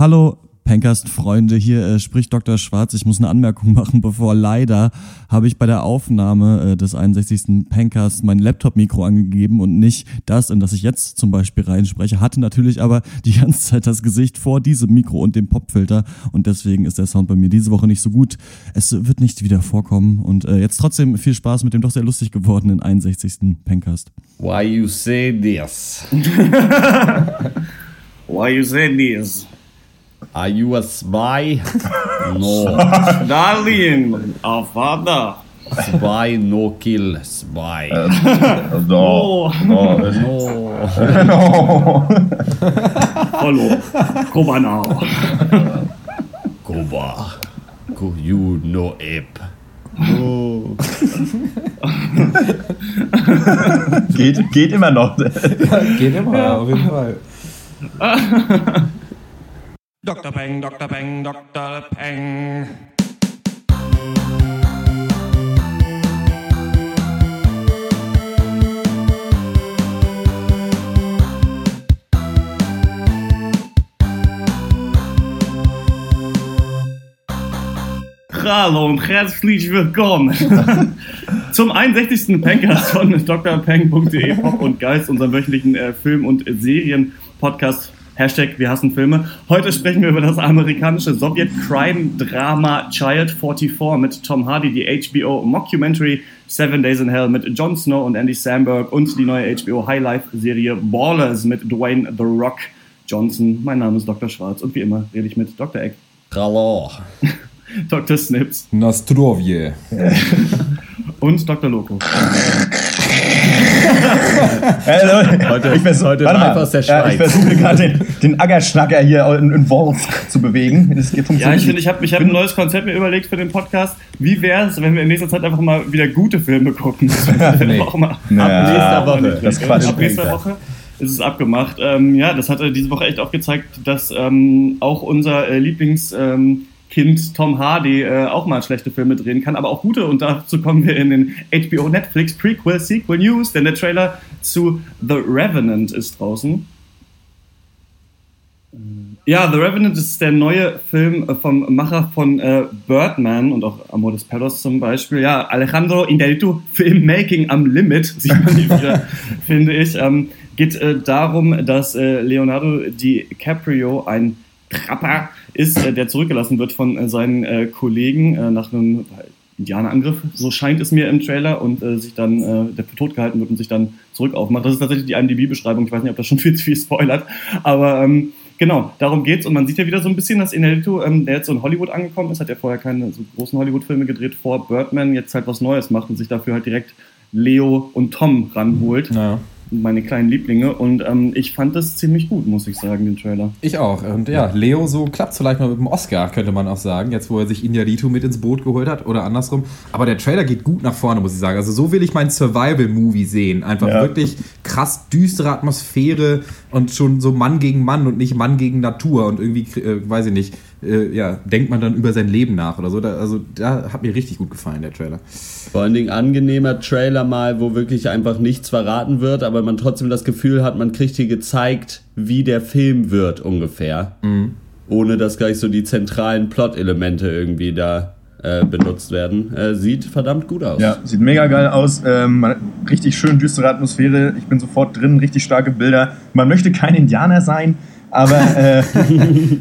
Hallo, Pencast-Freunde, hier äh, spricht Dr. Schwarz. Ich muss eine Anmerkung machen, bevor leider habe ich bei der Aufnahme äh, des 61. Pencast mein Laptop-Mikro angegeben und nicht das, in das ich jetzt zum Beispiel reinspreche. Hatte natürlich aber die ganze Zeit das Gesicht vor diesem Mikro und dem Popfilter und deswegen ist der Sound bei mir diese Woche nicht so gut. Es wird nicht wieder vorkommen und äh, jetzt trotzdem viel Spaß mit dem doch sehr lustig gewordenen 61. Pencast. Why you say this? Why you say this? Are you a spy? No. Darling, our father. Spy, no kill, spy. No. Oh, No. No. no. hallo. Komm now. Kuba. Ku- You no ape. No. geht, geht immer noch. Geht immer, auf jeden Fall. Dr. Peng, Dr. Peng, Dr. Peng. Hallo und herzlich willkommen zum 61. Pencast von drpeng.de Pop und Geist, unserem wöchentlichen äh, Film- und Serien-Podcast. Hashtag Wir hassen Filme. Heute sprechen wir über das amerikanische Sowjet-Crime-Drama Child 44 mit Tom Hardy, die HBO-Mockumentary Seven Days in Hell mit Jon Snow und Andy Samberg und die neue HBO High-Life-Serie Ballers mit Dwayne The Rock Johnson. Mein Name ist Dr. Schwarz und wie immer rede ich mit Dr. Eck, Hallo. Dr. Snips Nostrovje. und Dr. Loco. Leute, Heute- ich vers- heute warte mal. aus der Ja, ich Schweiz. versuche gerade den, den Aggerschnacker hier in, in Wolf zu bewegen. Das geht Ja, funktioniert ich finde, ich habe ich hab ein neues Konzept mir überlegt für den Podcast. Wie wäre es, wenn wir in nächster Zeit einfach mal wieder gute Filme gucken? Nee. Auch mal. Ja, Ab nächster Woche. Das ist Quatsch. Ab nächster Woche ist es abgemacht. Ähm, ja, das hat äh, diese Woche echt auch gezeigt, dass ähm, auch unser äh, Lieblingskind ähm, Kind Tom Hardy äh, auch mal schlechte Filme drehen kann, aber auch gute. Und dazu kommen wir in den HBO Netflix Prequel Sequel News, denn der Trailer zu The Revenant ist draußen. Ja, The Revenant ist der neue Film vom Macher von äh, Birdman und auch Amor des Perros zum Beispiel. Ja, Alejandro Inarritu, Filmmaking am Limit, sieht man hier wieder, finde ich. Ähm, geht äh, darum, dass äh, Leonardo DiCaprio ein Trapper ist, äh, der zurückgelassen wird von äh, seinen äh, Kollegen äh, nach einem Indianerangriff, so scheint es mir im Trailer, und äh, sich dann der für tot gehalten wird und sich dann zurück aufmacht. Das ist tatsächlich die IMDb-Beschreibung. Ich weiß nicht, ob das schon viel zu viel spoilert, aber ähm, genau, darum geht's. Und man sieht ja wieder so ein bisschen, dass Inarritu, ähm, der jetzt so in Hollywood angekommen ist, hat ja vorher keine so großen Hollywood-Filme gedreht vor Birdman, jetzt halt was Neues macht und sich dafür halt direkt Leo und Tom ranholt. Ja. Meine kleinen Lieblinge. Und ähm, ich fand das ziemlich gut, muss ich sagen, den Trailer. Ich auch. Und ja, Leo, so klappt vielleicht mal mit dem Oscar, könnte man auch sagen. Jetzt, wo er sich Inarritu mit ins Boot geholt hat oder andersrum. Aber der Trailer geht gut nach vorne, muss ich sagen. Also so will ich meinen Survival-Movie sehen. Einfach Ja. wirklich krass düstere Atmosphäre und schon so Mann gegen Mann und nicht Mann gegen Natur. Und irgendwie, äh, weiß ich nicht, äh, ja, denkt man dann über sein Leben nach oder so. Da, also da hat mir richtig gut gefallen, der Trailer. Vor allen Dingen angenehmer Trailer mal, wo wirklich einfach nichts verraten wird, aber man trotzdem das Gefühl hat, man kriegt hier gezeigt, wie der Film wird ungefähr. Ohne dass gleich so die zentralen Plot-Elemente irgendwie da äh, benutzt werden. Äh, sieht verdammt gut aus. Ja, sieht mega geil aus. Ähm, man hat richtig schön düstere Atmosphäre. Ich bin sofort drin, richtig starke Bilder. Man möchte kein Indianer sein, aber äh,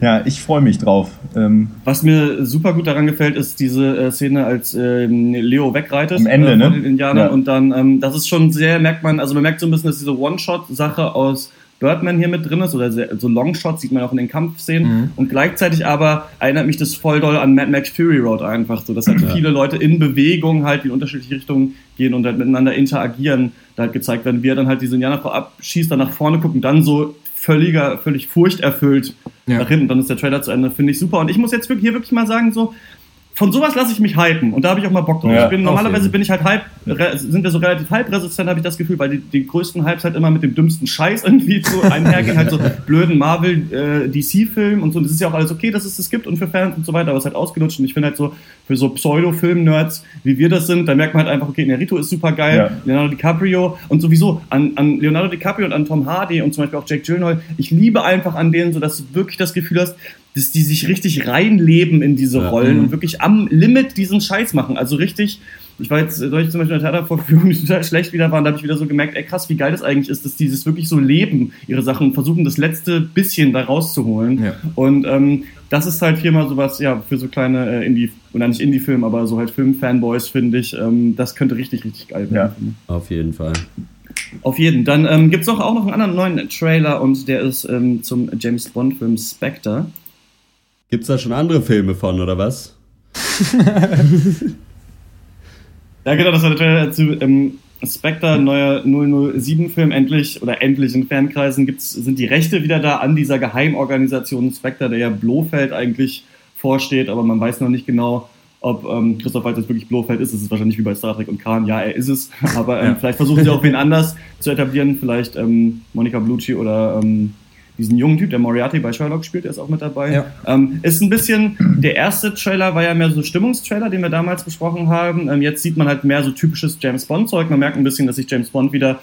ja, ich freue mich drauf. Ähm, Was mir super gut daran gefällt, ist diese äh, Szene, als ähm, Leo wegreitet Am Ende, äh, von ne? den Indianern Ja. und dann, ähm, das ist schon sehr, merkt man, also man merkt so ein bisschen, dass diese One-Shot-Sache aus Birdman hier mit drin ist oder sehr, so Longshots sieht man auch in den Kampfszenen und gleichzeitig aber erinnert mich das voll doll an Mad Max Fury Road einfach so, dass halt viele Leute in Bewegung halt in unterschiedliche Richtungen gehen und halt miteinander interagieren, da halt gezeigt werden, wie er dann halt diese Indianerfrau abschießt, dann nach vorne guckt und dann so völliger, völlig furchterfüllt Ja. nach hinten, dann ist der Trailer zu Ende, finde ich super. Und ich muss jetzt wirklich, hier wirklich mal sagen, so, von sowas lasse ich mich hypen und da habe ich auch mal Bock drauf. Ja, ich bin, normalerweise bin ich halt hype, sind wir so relativ hype-resistent, habe ich das Gefühl, weil die, die größten Hypes halt immer mit dem dümmsten Scheiß irgendwie so einhergehen, halt so blöden Marvel, äh, DC-Filmen und so. Und das ist ja auch alles okay, dass es das gibt und für Fans und so weiter, aber es ist halt ausgelutscht. Und ich finde halt so, für so Pseudo-Film-Nerds, wie wir das sind, da merkt man halt einfach, okay, Nerito ist super geil, Ja. Leonardo DiCaprio und sowieso an, an Leonardo DiCaprio und an Tom Hardy und zum Beispiel auch Jake Gyllenhaal, ich liebe einfach an denen so, dass du wirklich das Gefühl hast, dass die sich richtig reinleben in diese Ja. Rollen Mhm. und wirklich am Limit diesen Scheiß machen. Also richtig, ich war jetzt neulich zum Beispiel in der Theatervorführung, die total schlecht wieder waren, da habe ich wieder so gemerkt, ey krass, wie geil das eigentlich ist, dass die das wirklich so leben, ihre Sachen, und versuchen das letzte bisschen da rauszuholen. Ja. Und ähm, das ist halt hier mal sowas, ja, für so kleine äh, Indie, oder nicht Indie-Film, aber so halt Film-Fanboys, finde ich, ähm, das könnte richtig, richtig geil werden. Ja. ich. Auf jeden Fall. Auf jeden. Dann ähm, gibt es auch, auch noch einen anderen neuen Trailer und der ist ähm, zum James Bond-Film Spectre. Gibt's da schon andere Filme von, oder was? Ja, genau, das war der Trailer zu ähm, Spectre, neuer 007-Film. Endlich, oder endlich in Fankreisen gibt's, sind die Rechte wieder da an dieser Geheimorganisation Spectre, der ja Blofeld eigentlich vorsteht, aber man weiß noch nicht genau, ob ähm, Christoph Waltz jetzt wirklich Blofeld ist. Es ist wahrscheinlich wie bei Star Trek und Khan. Ja, er ist es. Aber ähm, vielleicht versuchen sie auch wen anders zu etablieren. Vielleicht ähm, Monica Bellucci oder ähm, diesen jungen Typ, der Moriarty bei Sherlock spielt, der ist auch mit dabei. Ja. Ähm, ist ein bisschen, der erste Trailer war ja mehr so Stimmungstrailer, den wir damals besprochen haben. Ähm, jetzt sieht man halt mehr so typisches James Bond-Zeug. Man merkt ein bisschen, dass sich James Bond wieder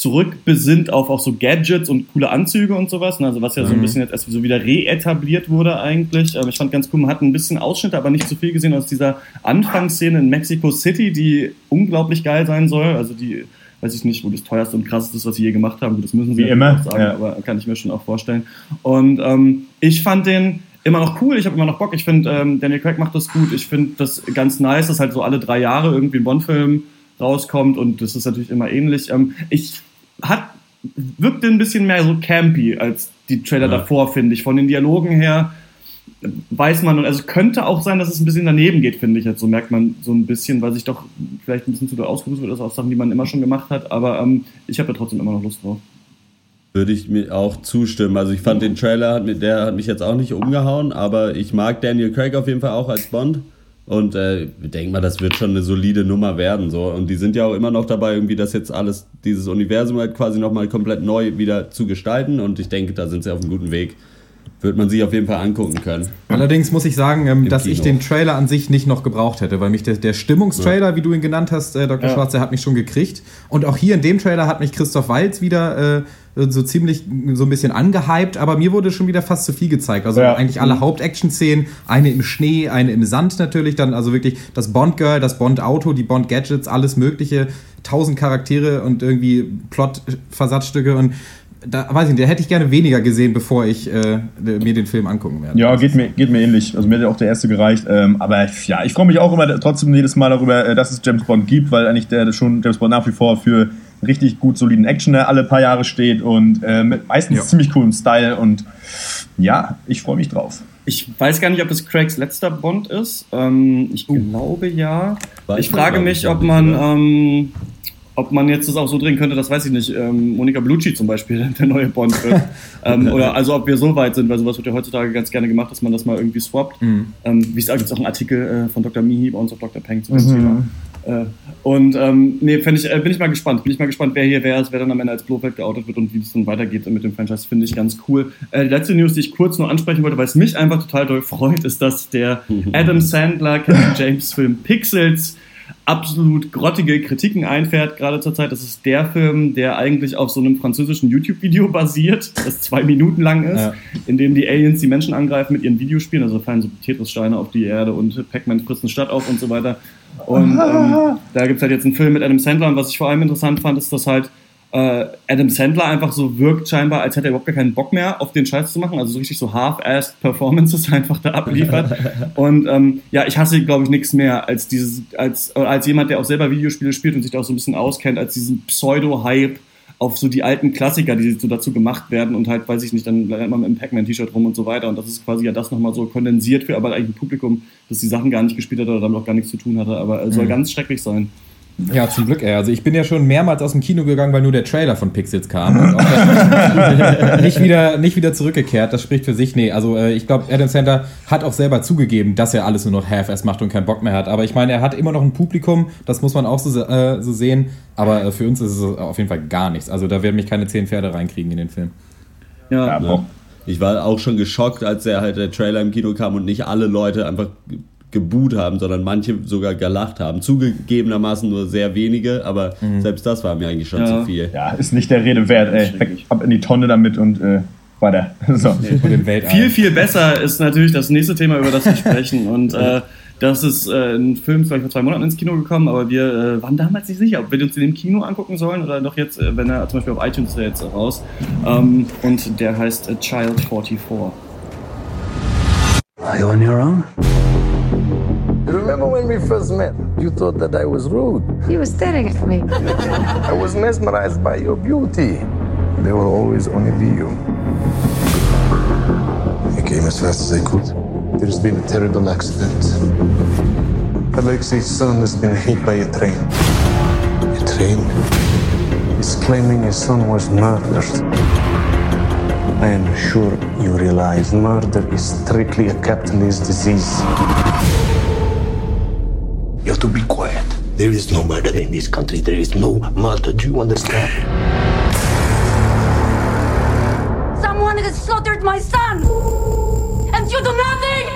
zurückbesinnt auf auch so Gadgets und coole Anzüge und sowas. ne? Also was ja so ein bisschen jetzt erst so wieder reetabliert wurde eigentlich. Ähm, ich fand ganz cool, man hat ein bisschen Ausschnitte, aber nicht zu viel gesehen aus dieser Anfangsszene in Mexico City, die unglaublich geil sein soll. Also die, weiß ich nicht, wo das teuerste und krasseste ist, was sie je gemacht haben. Das müssen sie Wie ja immer, sagen, ja. aber kann ich mir schon auch vorstellen. Und ähm, ich fand den immer noch cool, ich habe immer noch Bock. Ich finde, ähm, Daniel Craig macht das gut. Ich finde das ganz nice, dass halt so alle drei Jahre irgendwie ein Bond-Film rauskommt und das ist natürlich immer ähnlich. Ähm, ich hat wirkte ein bisschen mehr so campy als die Trailer Ja. davor, finde ich. Von den Dialogen her weiß man, also könnte auch sein, dass es ein bisschen daneben geht, finde ich jetzt. So merkt man so ein bisschen, weil sich doch vielleicht ein bisschen zu doll ausgeruht wird, also auch Sachen, die man immer schon gemacht hat. Aber ähm, ich habe da trotzdem immer noch Lust drauf. Würde ich mir auch zustimmen. Also ich fand den Trailer, der hat mich jetzt auch nicht umgehauen, aber ich mag Daniel Craig auf jeden Fall auch als Bond. Und äh, ich denke mal, das wird schon eine solide Nummer werden. So. Und die sind ja auch immer noch dabei, irgendwie das jetzt alles, dieses Universum halt quasi nochmal komplett neu wieder zu gestalten. Und ich denke, da sind sie auf einem guten Weg. Wird man sich auf jeden Fall angucken können. Allerdings muss ich sagen, ähm, dass Kino. ich den Trailer an sich nicht noch gebraucht hätte, weil mich der, der Stimmungstrailer, wie du ihn genannt hast, äh, Dr. Ja. Schwarz, der hat mich schon gekriegt. Und auch hier in dem Trailer hat mich Christoph Waltz wieder äh, so ziemlich so ein bisschen angehypt, aber mir wurde schon wieder fast zu viel gezeigt. Also Ja. eigentlich alle Hauptaction-Szenen, eine im Schnee, eine im Sand natürlich, dann also wirklich das Bond-Girl, das Bond-Auto, die Bond-Gadgets, alles mögliche, tausend Charaktere und irgendwie Plot-Versatzstücke und da weiß ich nicht, da hätte ich gerne weniger gesehen, bevor ich äh, mir den Film angucken werde. Ja, geht mir, geht mir ähnlich. Also mir hat auch der erste gereicht. Ähm, aber ja, ich freue mich auch immer trotzdem jedes Mal darüber, äh, dass es James Bond gibt, weil eigentlich der schon James Bond nach wie vor für richtig gut soliden Actioner alle paar Jahre steht und äh, mit meistens Ja. ziemlich coolem Style und ja, ich freue mich drauf. Ich weiß gar nicht, ob das Craigs letzter Bond ist. Ähm, ich glaube ja. Weiß ich frage mich, ich, ob man, ähm, ob man jetzt das auch so drehen könnte, das weiß ich nicht. Ähm, Monika Bellucci zum Beispiel, der neue Bond wird. ähm, oder also ob wir so weit sind, weil sowas wird ja heutzutage ganz gerne gemacht, dass man das mal irgendwie swappt. Mhm. Ähm, wie gesagt, gibt es auch einen Artikel äh, von Dr. Mihi bei uns auf Dr. Peng zu dem Mhm. Thema. Äh, und ähm, nee, ich, äh, bin ich mal gespannt. Bin ich mal gespannt, wer hier wer ist, wer dann am Ende als Blofeld geoutet wird und wie es dann weitergeht mit dem Franchise, finde ich ganz cool. Äh, die letzte News, die ich kurz nur ansprechen wollte, weil es mich einfach total doll freut, ist, dass der Adam Sandler Kevin James Film Pixels absolut grottige Kritiken einfährt, gerade zur Zeit. Das ist der Film, der eigentlich auf so einem französischen YouTube-Video basiert, das zwei Minuten lang ist, Ja. in dem die Aliens die Menschen angreifen mit ihren Videospielen. Also fallen so Tetris-Steine auf die Erde und Pac-Man frisst eine Stadt auf und so weiter. Und ähm, da gibt es halt jetzt einen Film mit Adam Sandler und was ich vor allem interessant fand, ist, dass halt äh, Adam Sandler einfach so wirkt scheinbar, als hätte er überhaupt gar keinen Bock mehr auf den Scheiß zu machen, also so richtig so half-assed Performances einfach da abliefert. und ähm, ja, ich hasse, glaube ich, nichts mehr als dieses, als, äh, als jemand, der auch selber Videospiele spielt und sich da auch so ein bisschen auskennt, als diesen Pseudo-Hype auf so die alten Klassiker, die so dazu gemacht werden und halt, weiß ich nicht, dann rennt man mit einem Pac-Man-T-Shirt rum und so weiter und das ist quasi ja das nochmal so kondensiert für aber eigentlich ein Publikum, das die Sachen gar nicht gespielt hat oder damit auch gar nichts zu tun hatte, aber es soll ganz schrecklich sein. Ja, zum Glück, ey. Also ich bin ja schon mehrmals aus dem Kino gegangen, weil nur der Trailer von Pixels kam. Und auch das- nicht, wieder, nicht wieder zurückgekehrt. Das spricht für sich. Nee, also äh, ich glaube, Adam Sandler hat auch selber zugegeben, dass er alles nur noch half-ass macht und keinen Bock mehr hat. Aber ich meine, er hat immer noch ein Publikum, das muss man auch so, äh, so sehen. Aber äh, für uns ist es auf jeden Fall gar nichts. Also da werden mich keine zehn Pferde reinkriegen in den Film. Ja, Ja. Ich war auch schon geschockt, als der halt der Trailer im Kino kam und nicht alle Leute einfach ge- geboot haben, sondern manche sogar gelacht haben. Zugegebenermaßen nur sehr wenige, aber selbst das war mir eigentlich schon Ja. zu viel. Ja, ist nicht der Rede wert, ey. Weg, ab in die Tonne damit und äh, Weiter. So. Weltall. Viel, viel besser ist natürlich das nächste Thema, über das wir sprechen. Und äh, das ist äh, ein Film, ist ich vor zwei Monaten ins Kino gekommen, aber wir äh, waren damals nicht sicher, ob wir uns den im Kino angucken sollen oder doch jetzt, äh, wenn er zum Beispiel auf iTunes ist jetzt raus. Ähm, und der heißt äh, Child 44. Are you on your own? You remember when we first met? You thought that I was rude. He was staring at me. I was mesmerized by your beauty. There will always only be you. I came as fast as I could. There's been a terrible accident. Alexei's son has been hit by a train. A train? He's claiming his son was murdered. I am sure you realize murder is strictly a capitalist disease. You have to be quiet. There is no murder in this country. There is no murder. Do you understand? Someone has slaughtered my son! And you do nothing!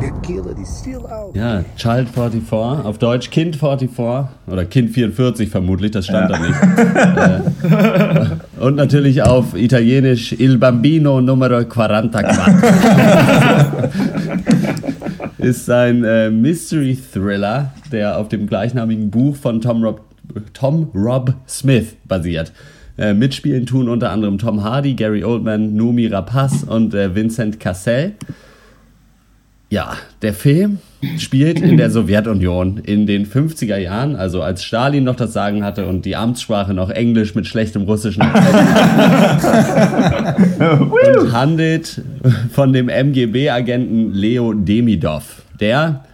The killer is still out. Ja, Child 44, auf Deutsch Kind 44 oder Kind 44 vermutlich, das stand da nicht. äh, und natürlich auf Italienisch Il Bambino Numero 44. Ist ein äh, Mystery Thriller, der auf dem gleichnamigen Buch von Tom Rob, Tom Rob Smith basiert. Äh, mitspielen tun unter anderem Tom Hardy, Gary Oldman, Noomi Rapaz und äh, Vincent Cassell. Ja, der Film spielt in der Sowjetunion in den 50er Jahren, also als Stalin noch das Sagen hatte und die Amtssprache noch Englisch mit schlechtem russischen Akzent. und handelt von dem MGB-Agenten Leo Demidov, der,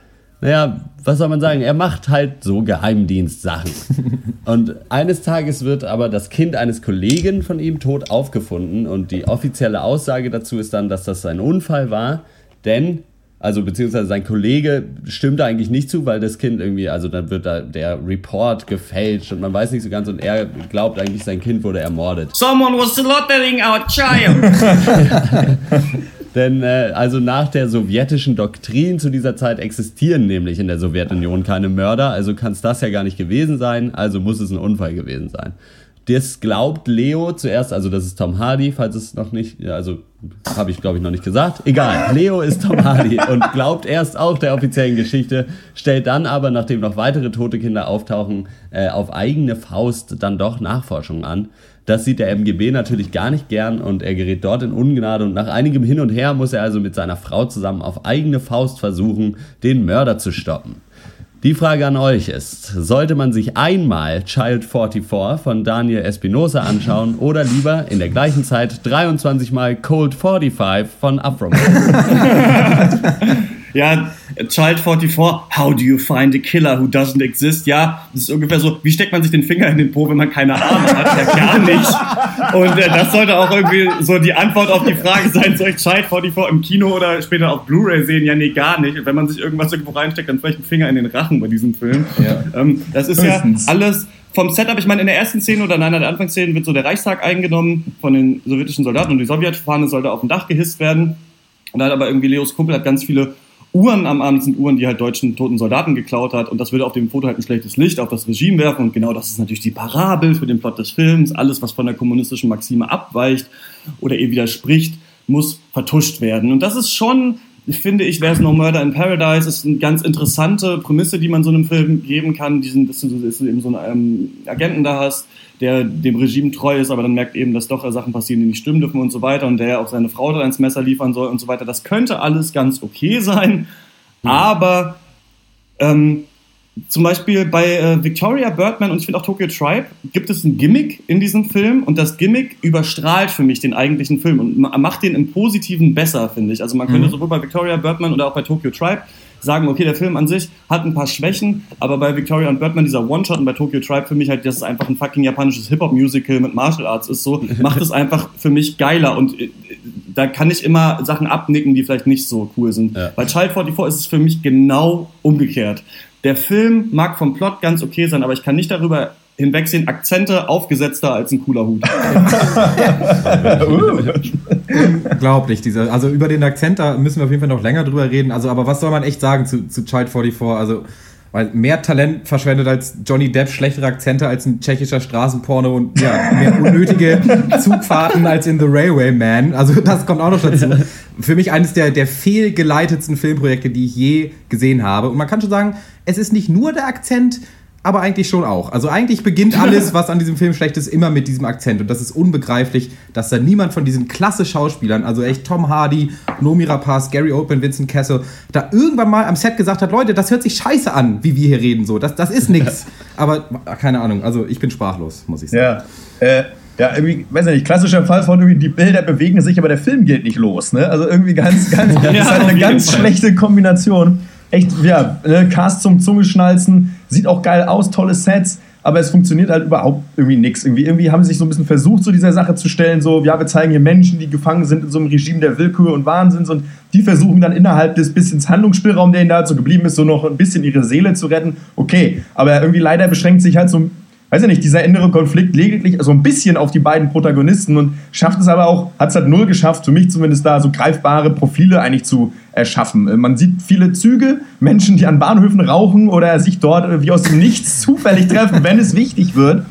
naja, was soll man sagen, er macht halt so Geheimdienstsachen. Und eines Tages wird aber das Kind eines Kollegen von ihm tot aufgefunden und die offizielle Aussage dazu ist dann, dass das ein Unfall war, denn also beziehungsweise sein Kollege stimmt da eigentlich nicht zu, weil das Kind irgendwie, also dann wird da der Report gefälscht und man weiß nicht so ganz und er glaubt eigentlich, sein Kind wurde ermordet. Someone was slaughtering our child! Denn äh, also nach der sowjetischen Doktrin zu dieser Zeit existieren nämlich in der Sowjetunion keine Mörder, also kann es das ja gar nicht gewesen sein, also muss es ein Unfall gewesen sein. Das glaubt Leo zuerst, also das ist Tom Hardy, falls es noch nicht, also habe ich glaube ich noch nicht gesagt. Egal, Leo ist Tom Hardy und glaubt erst auch der offiziellen Geschichte, stellt dann aber, nachdem noch weitere tote Kinder auftauchen, äh, auf eigene Faust dann doch Nachforschungen an. Das sieht der MGB natürlich gar nicht gern und er gerät dort in Ungnade und nach einigem Hin und Her muss er also mit seiner Frau zusammen auf eigene Faust versuchen, den Mörder zu stoppen. Die Frage an euch ist, sollte man sich einmal Child 44 von Daniel Espinosa anschauen oder lieber in der gleichen Zeit 23 mal Cold 45 von Afro? Ja, Child 44, how do you find a killer who doesn't exist? Ja, das ist ungefähr so, wie steckt man sich den Finger in den Po, wenn man keine Arme hat? Ja, gar nicht. Und äh, das sollte auch irgendwie so die Antwort auf die Frage sein, soll ich Child 44 im Kino oder später auf Blu-ray sehen? Ja, nee, gar nicht. Und wenn man sich irgendwas irgendwo reinsteckt, dann vielleicht einen Finger in den Rachen bei diesem Film. Ja. Ähm, das ist Höchstens. ja alles vom Setup, ich meine, in der ersten Szene oder in einer der Anfangsszenen wird so der Reichstag eingenommen von den sowjetischen Soldaten und die Sowjetfahne sollte auf dem Dach gehisst werden. Und da hat aber irgendwie Leos Kumpel hat ganz viele Uhren am Abend, sind Uhren, die halt deutschen toten Soldaten geklaut hat. Und das würde auf dem Foto halt ein schlechtes Licht auf das Regime werfen. Und genau das ist natürlich die Parabel für den Plot des Films. Alles, was von der kommunistischen Maxime abweicht oder ihr widerspricht, muss vertuscht werden. Und das ist schon, finde ich, There's No Murder in Paradise ist eine ganz interessante Prämisse, die man so einem Film geben kann. Diesen, dass du, dass du eben so einen ähm, Agenten da hast, der dem Regime treu ist, aber dann merkt eben, dass doch Sachen passieren, die nicht stimmen dürfen und so weiter und der auch seine Frau dann ins Messer liefern soll und so weiter. Das könnte alles ganz okay sein, aber ähm, zum Beispiel bei äh, Victoria Birdman und ich finde auch Tokyo Tribe gibt es ein Gimmick in diesem Film und das Gimmick überstrahlt für mich den eigentlichen Film und ma- macht den im Positiven besser, finde ich. Also man könnte sowohl bei Victoria Birdman oder auch bei Tokyo Tribe sagen, okay, der Film an sich hat ein paar Schwächen, aber bei Victoria und Birdman dieser One-Shot und bei Tokyo Tribe für mich halt, dass es einfach ein fucking japanisches Hip-Hop-Musical mit Martial Arts ist, so, macht es einfach für mich geiler und äh, da kann ich immer Sachen abnicken, die vielleicht nicht so cool sind. Ja. Bei Child 44 ist es für mich genau umgekehrt. Der Film mag vom Plot ganz okay sein, aber ich kann nicht darüber hinwegsehen, Akzente aufgesetzter als ein cooler Hut. Unglaublich, dieser, also über den Akzent, da müssen wir auf jeden Fall noch länger drüber reden. Also, aber was soll man echt sagen zu, zu Child 44? Also, Weil mehr Talent verschwendet als Johnny Depp, schlechtere Akzente als ein tschechischer Straßenporno und ja, mehr unnötige Zugfahrten als in The Railway Man. Also das kommt auch noch dazu. Für mich eines der, der fehlgeleitetsten Filmprojekte, die ich je gesehen habe. Und man kann schon sagen, es ist nicht nur der Akzent, aber eigentlich schon auch. Also eigentlich beginnt alles, was an diesem Film schlecht ist, immer mit diesem Akzent. Und das ist unbegreiflich, dass da niemand von diesen klasse Schauspielern, also echt Tom Hardy, Nomi Rapaz, Gary Oldman, Vincent Castle, da irgendwann mal am Set gesagt hat, Leute, das hört sich scheiße an, wie wir hier reden. So, das, das ist nix. aber keine Ahnung, also ich bin sprachlos, muss ich sagen. Ja. Äh, ja, irgendwie, weiß ich nicht, klassischer Fall von irgendwie, die Bilder bewegen sich, aber der Film geht nicht los, ne? Also irgendwie ganz, ganz, das ist halt eine ganz Fall. schlechte Kombination. Echt, ja, ne, Cast zum Zungeschnalzen, sieht auch geil aus, tolle Sets, aber es funktioniert halt überhaupt irgendwie nichts. Irgendwie, irgendwie haben sie sich so ein bisschen versucht, zu dieser Sache zu stellen, so, ja, wir zeigen hier Menschen, die gefangen sind in so einem Regime der Willkür und Wahnsinns und die versuchen dann innerhalb des bisschen Handlungsspielraum, der ihnen dazu geblieben ist, so noch ein bisschen ihre Seele zu retten. Okay, aber irgendwie leider beschränkt sich halt so weiß ja nicht, dieser innere Konflikt lediglich so ein bisschen auf die beiden Protagonisten und schafft es aber auch, hat es halt null geschafft, für mich zumindest da so greifbare Profile eigentlich zu erschaffen. Äh, Man sieht viele Züge, Menschen, die an Bahnhöfen rauchen oder sich dort äh, wie aus dem Nichts zufällig treffen, wenn es wichtig wird.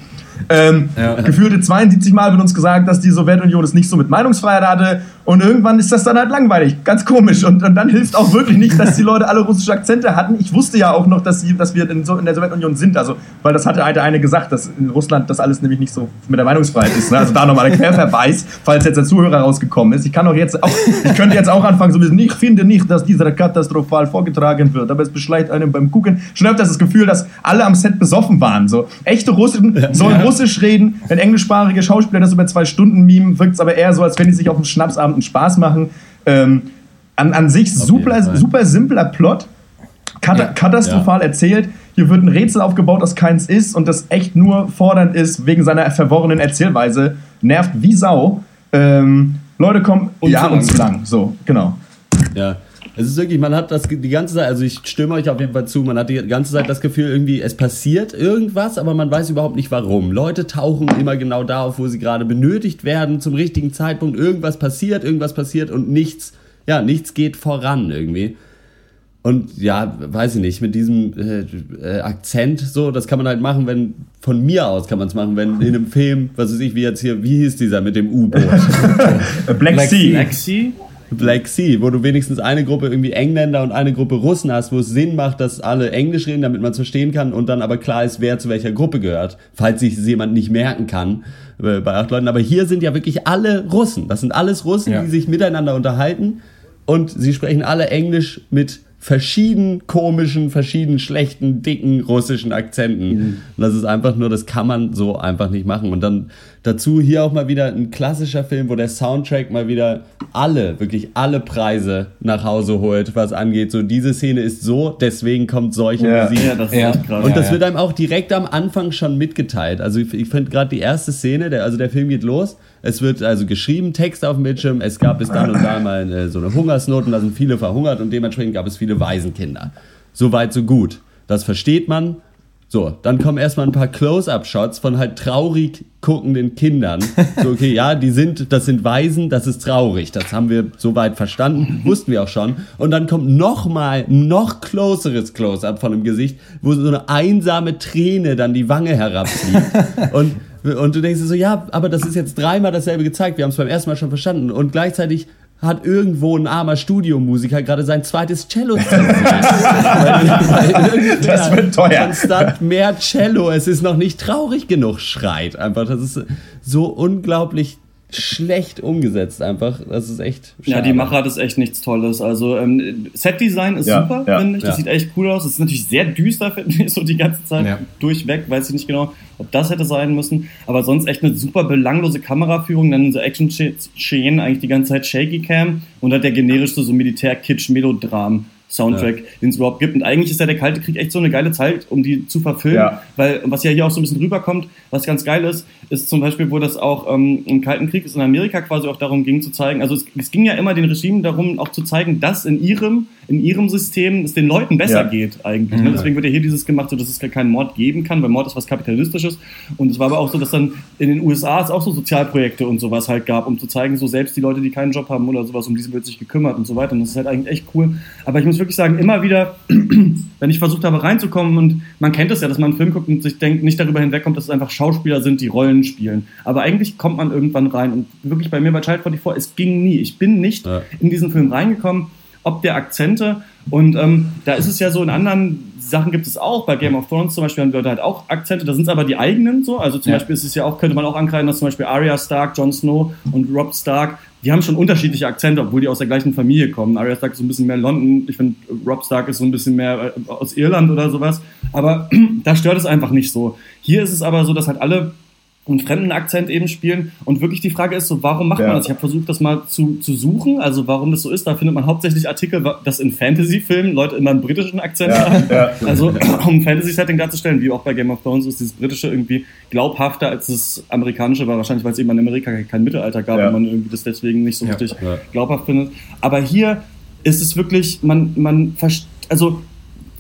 Ähm, Gefühlte 72 Mal wird uns gesagt, dass die Sowjetunion es nicht so mit Meinungsfreiheit hatte. Und irgendwann ist das dann halt langweilig. Ganz komisch. Und, und dann hilft auch wirklich nicht, dass die Leute alle russische Akzente hatten. Ich wusste ja auch noch, dass, sie, dass wir in, so, in der Sowjetunion sind. Also, weil das hatte eine, eine gesagt, dass in Russland das alles nämlich nicht so mit der Meinungsfreiheit ist. Ne? Also da nochmal ein Querverweis, falls jetzt der Zuhörer rausgekommen ist. Ich kann auch jetzt auch, ich könnte jetzt auch anfangen, so ein bisschen, ich finde nicht, dass dieser katastrophal vorgetragen wird, aber es beschleicht einem beim Gucken schon öfters das Gefühl, dass alle am Set besoffen waren. So echte Russen sollen Russisch reden, wenn englischsprachige Schauspieler das über zwei Stunden mimen, wirkt es aber eher so, als wenn die sich auf dem Schnapsabend einen Spaß machen. Ähm, an, an sich super, super simpler Plot, Kata katastrophal erzählt. Hier wird ein Rätsel aufgebaut, das keins ist und das echt nur fordernd ist wegen seiner verworrenen Erzählweise. Nervt wie Sau. Ähm, Leute kommen. Und ja, zu und zu lang. So, genau. Ja. Es ist wirklich, man hat das die ganze Zeit, also ich stimme euch auf jeden Fall zu, man hat die ganze Zeit das Gefühl, irgendwie, es passiert irgendwas, aber man weiß überhaupt nicht warum. Leute tauchen immer genau da auf, wo sie gerade benötigt werden, zum richtigen Zeitpunkt. Irgendwas passiert, irgendwas passiert und nichts, ja, nichts geht voran irgendwie. Und ja, weiß ich nicht, mit diesem äh, äh, Akzent so, das kann man halt machen, wenn, von mir aus kann man es machen, wenn in einem Film, was weiß ich, wie jetzt hier, wie hieß dieser mit dem U-Boot? Äh, Black, Sea. Lexi? Black Sea, wo du wenigstens eine Gruppe irgendwie Engländer und eine Gruppe Russen hast, wo es Sinn macht, dass alle Englisch reden, damit man es verstehen kann und dann aber klar ist, wer zu welcher Gruppe gehört, falls sich jemand nicht merken kann äh, bei acht Leuten. Aber hier sind ja wirklich alle Russen. Das sind alles Russen, Ja. die sich miteinander unterhalten und sie sprechen alle Englisch mit verschieden komischen, verschieden schlechten, dicken russischen Akzenten. Und das ist einfach nur, das kann man so einfach nicht machen. Und dann dazu hier auch mal wieder ein klassischer Film, wo der Soundtrack mal wieder alle, wirklich alle Preise nach Hause holt, was angeht. So, diese Szene ist so, deswegen kommt solche Ja. Musik. Ja, das Ja. krass. Und das ja. wird einem auch direkt am Anfang schon mitgeteilt. Also ich, ich finde gerade die erste Szene, der, also der Film geht los. Es wird also geschrieben, Text auf dem Bildschirm. Es gab bis dann und da mal äh, so eine Hungersnot und da sind viele verhungert und dementsprechend gab es viele Waisenkinder. So weit, so gut. Das versteht man. So, dann kommen erstmal ein paar Close-Up-Shots von halt traurig guckenden Kindern. So, okay, ja, die sind, das sind Waisen, das ist traurig. Das haben wir soweit verstanden, wussten wir auch schon. Und dann kommt nochmal noch closeres Close-Up von dem Gesicht, wo so eine einsame Träne dann die Wange herabfliegt. Und, und du denkst dir so, ja, aber das ist jetzt dreimal dasselbe gezeigt. Wir haben es beim ersten Mal schon verstanden. Und gleichzeitig hat irgendwo ein armer Studiomusiker gerade sein zweites Cello Das wird teuer. Konstant mehr Cello, es ist noch nicht traurig genug, schreit. Einfach, das ist so unglaublich schlecht umgesetzt einfach. Das ist echt Ja, schade. die Machart ist echt nichts Tolles. Also ähm, Setdesign ist Ja, super, ja, finde ich. Das ja. sieht echt cool aus. Es ist natürlich sehr düster, finde ich, so die ganze Zeit Ja. durchweg. Weiß ich nicht genau, ob das hätte sein müssen. Aber sonst echt eine super belanglose Kameraführung. Dann so Action-Szenen, eigentlich die ganze Zeit Shaky Cam und halt der generischste so Militär-Kitsch-Melodram. Soundtrack, den es überhaupt gibt. Und eigentlich ist ja der Kalte Krieg echt so eine geile Zeit, um die zu verfilmen. Ja. Weil, was ja hier auch so ein bisschen rüberkommt, was ganz geil ist, ist zum Beispiel, wo das auch ähm, im Kalten Krieg ist in Amerika quasi auch darum ging zu zeigen, also es, es ging ja immer den Regimen darum, auch zu zeigen, dass in ihrem, in ihrem System es den Leuten besser Ja. geht eigentlich. Ne? Deswegen wird ja hier dieses gemacht, so dass es gar keinen Mord geben kann, weil Mord ist was Kapitalistisches. Und es war aber auch so, dass dann in den USA es auch so Sozialprojekte und sowas halt gab, um zu zeigen, so selbst die Leute, die keinen Job haben oder sowas, um diese wird sich gekümmert und so weiter. Und das ist halt eigentlich echt cool. Aber ich muss ich wirklich sagen, immer wieder, wenn ich versucht habe reinzukommen und man kennt es ja, dass man einen Film guckt und sich denkt, nicht darüber hinwegkommt, dass es einfach Schauspieler sind, die Rollen spielen. Aber eigentlich kommt man irgendwann rein und wirklich bei mir bei Child 44, es ging nie. Ich bin nicht Ja. in diesen Film reingekommen, ob der Akzente und ähm, da ist es ja so, in anderen Sachen gibt es auch, bei Game of Thrones zum Beispiel haben die Leute halt auch Akzente, da sind es aber die eigenen so, also zum Ja. Beispiel ist es ja auch, könnte man auch ankreiden, dass zum Beispiel Arya Stark, Jon Snow und Rob Stark, die haben schon unterschiedliche Akzente, obwohl die aus der gleichen Familie kommen. Arya Stark ist so ein bisschen mehr London, ich finde Rob Stark ist so ein bisschen mehr äh, aus Irland oder sowas, aber da stört es einfach nicht so. Hier ist es aber so, dass halt alle einen fremden Akzent eben spielen. Und wirklich die Frage ist so, warum macht Ja. man das? Ich habe versucht, das mal zu, zu suchen, also warum das so ist. Da findet man hauptsächlich Artikel, dass in Fantasy-Filmen Leute immer einen britischen Akzent Ja, haben. ja. Also um ein Fantasy-Setting darzustellen, wie auch bei Game of Thrones ist dieses britische irgendwie glaubhafter als das amerikanische war. Wahrscheinlich, weil es eben in Amerika kein Mittelalter gab Ja. und man irgendwie das deswegen nicht so Ja. richtig Ja. glaubhaft findet. Aber hier ist es wirklich, man, man, verst- also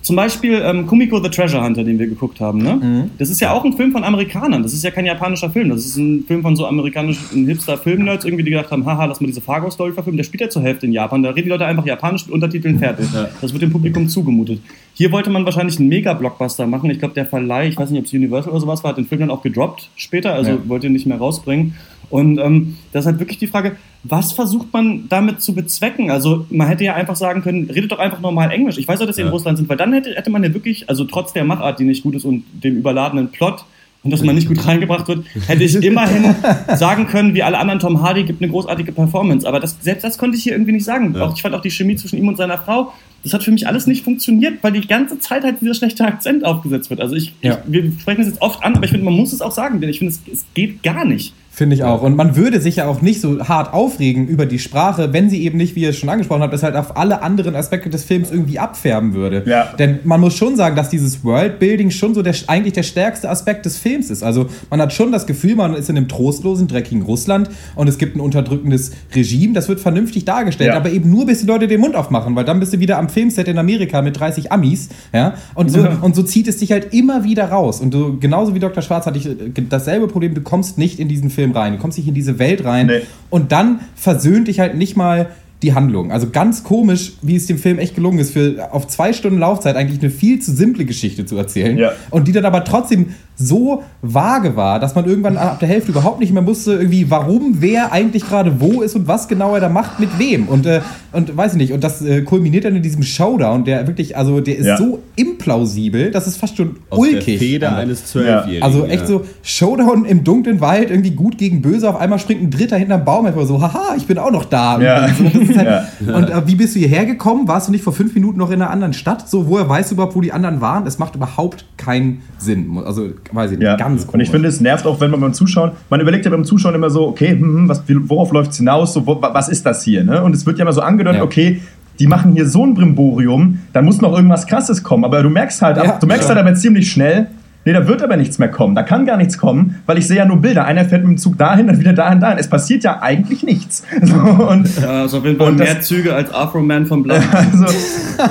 zum Beispiel ähm, Kumiko the Treasure Hunter, den wir geguckt haben. Ne? Das ist ja auch ein Film von Amerikanern. Das ist ja kein japanischer Film. Das ist ein Film von so amerikanischen Hipster-Filmnerds, irgendwie, die gedacht haben, haha, lass mal diese Fargo-Story verfilmen. Der spielt ja zur Hälfte in Japan. Da reden die Leute einfach japanisch mit Untertiteln fertig. Das wird dem Publikum zugemutet. Hier wollte man wahrscheinlich einen Mega-Blockbuster machen. Ich glaube, der Verleih, ich weiß nicht, ob es Universal oder sowas war, hat den Film dann auch gedroppt später, also Ja. wollte ihn nicht mehr rausbringen. Und ähm, das ist halt wirklich die Frage, was versucht man damit zu bezwecken? Also man hätte ja einfach sagen können, redet doch einfach normal Englisch. Ich weiß ja, dass sie in Ja. Russland sind, weil dann hätte, hätte man ja wirklich, also trotz der Machart, die nicht gut ist und dem überladenen Plot und dass man nicht gut reingebracht wird, hätte ich immerhin sagen können, wie alle anderen, Tom Hardy gibt eine großartige Performance. Aber das, selbst das konnte ich hier irgendwie nicht sagen. Ja. Auch, ich fand auch die Chemie zwischen ihm und seiner Frau, das hat für mich alles nicht funktioniert, weil die ganze Zeit halt dieser schlechte Akzent aufgesetzt wird. Also ich, Ja. ich wir sprechen das jetzt oft an, aber ich finde, man muss es auch sagen, denn ich finde, es, es geht gar nicht. Finde ich auch. Und man würde sich ja auch nicht so hart aufregen über die Sprache, wenn sie eben nicht, wie ihr es schon angesprochen habt, das halt auf alle anderen Aspekte des Films irgendwie abfärben würde. Ja. Denn man muss schon sagen, dass dieses Worldbuilding schon so der, eigentlich der stärkste Aspekt des Films ist. Also man hat schon das Gefühl, man ist in einem trostlosen, dreckigen Russland und es gibt ein unterdrückendes Regime. Das wird vernünftig dargestellt, Ja. aber eben nur, bis die Leute den Mund aufmachen, weil dann bist du wieder am Filmset in Amerika mit 30 Amis. Ja? Und, so, und so zieht es dich halt immer wieder raus. Und du, genauso wie Dr. Schwarz hatte ich äh, dasselbe Problem, du kommst nicht in diesen Film rein, du kommst nicht in diese Welt rein. Nee. Und dann versöhnt dich halt nicht mal die Handlung. Also ganz komisch, wie es dem Film echt gelungen ist, für auf zwei Stunden Laufzeit eigentlich eine viel zu simple Geschichte zu erzählen. Ja. Und die dann aber trotzdem so vage war, dass man irgendwann ab der Hälfte überhaupt nicht mehr wusste, irgendwie, warum wer eigentlich gerade wo ist und was genau er da macht mit wem. Und, äh, und weiß ich nicht, und das äh, kulminiert dann in diesem Showdown, der wirklich, also der ist Ja. so implausibel, das ist fast schon Aus ulkig. der Feder einfach. eines Zwölfjährigen. Also echt so Showdown im dunklen Wald, irgendwie gut gegen böse. Auf einmal springt ein Dritter hinterm Baum einfach so, haha, ich bin auch noch da. Ja. Und, halt, Ja. und äh, wie bist du hierher gekommen? Warst du nicht vor fünf Minuten noch in einer anderen Stadt? So, woher weißt du überhaupt, wo die anderen waren? Es macht überhaupt keinen Sinn. Also, weiß ich nicht, Ja. ganz und ich finde, es nervt auch, wenn man beim Zuschauen, man überlegt ja beim Zuschauen immer so, okay, hm, hm, was, worauf läuft es hinaus, so, wo, was ist das hier? Ne? Und es wird ja immer so angedeutet, Ja. okay, die machen hier so ein Brimborium, dann muss noch irgendwas Krasses kommen. Aber du merkst halt, Ja, du merkst halt aber ziemlich schnell, nee, da wird aber nichts mehr kommen. Da kann gar nichts kommen, weil ich sehe ja nur Bilder. Einer fährt mit dem Zug dahin, dann wieder dahin, dahin. Es passiert ja eigentlich nichts. So, und, Ja, also auf jeden Fall Und mehr das- Züge als Afro Man von Blood. also,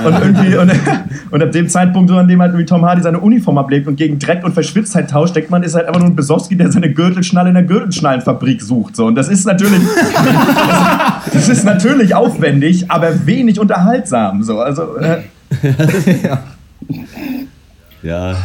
und irgendwie, und, und ab dem Zeitpunkt, so an dem halt irgendwie Tom Hardy seine Uniform ablegt und gegen Dreck und Verschwitztheit tauscht, denkt man, ist halt einfach nur ein Besowski, der seine Gürtelschnalle in der Gürtelschnallenfabrik sucht. So. Und das ist natürlich, das, das ist natürlich aufwendig, aber wenig unterhaltsam. So. Also, äh, Ja, ja,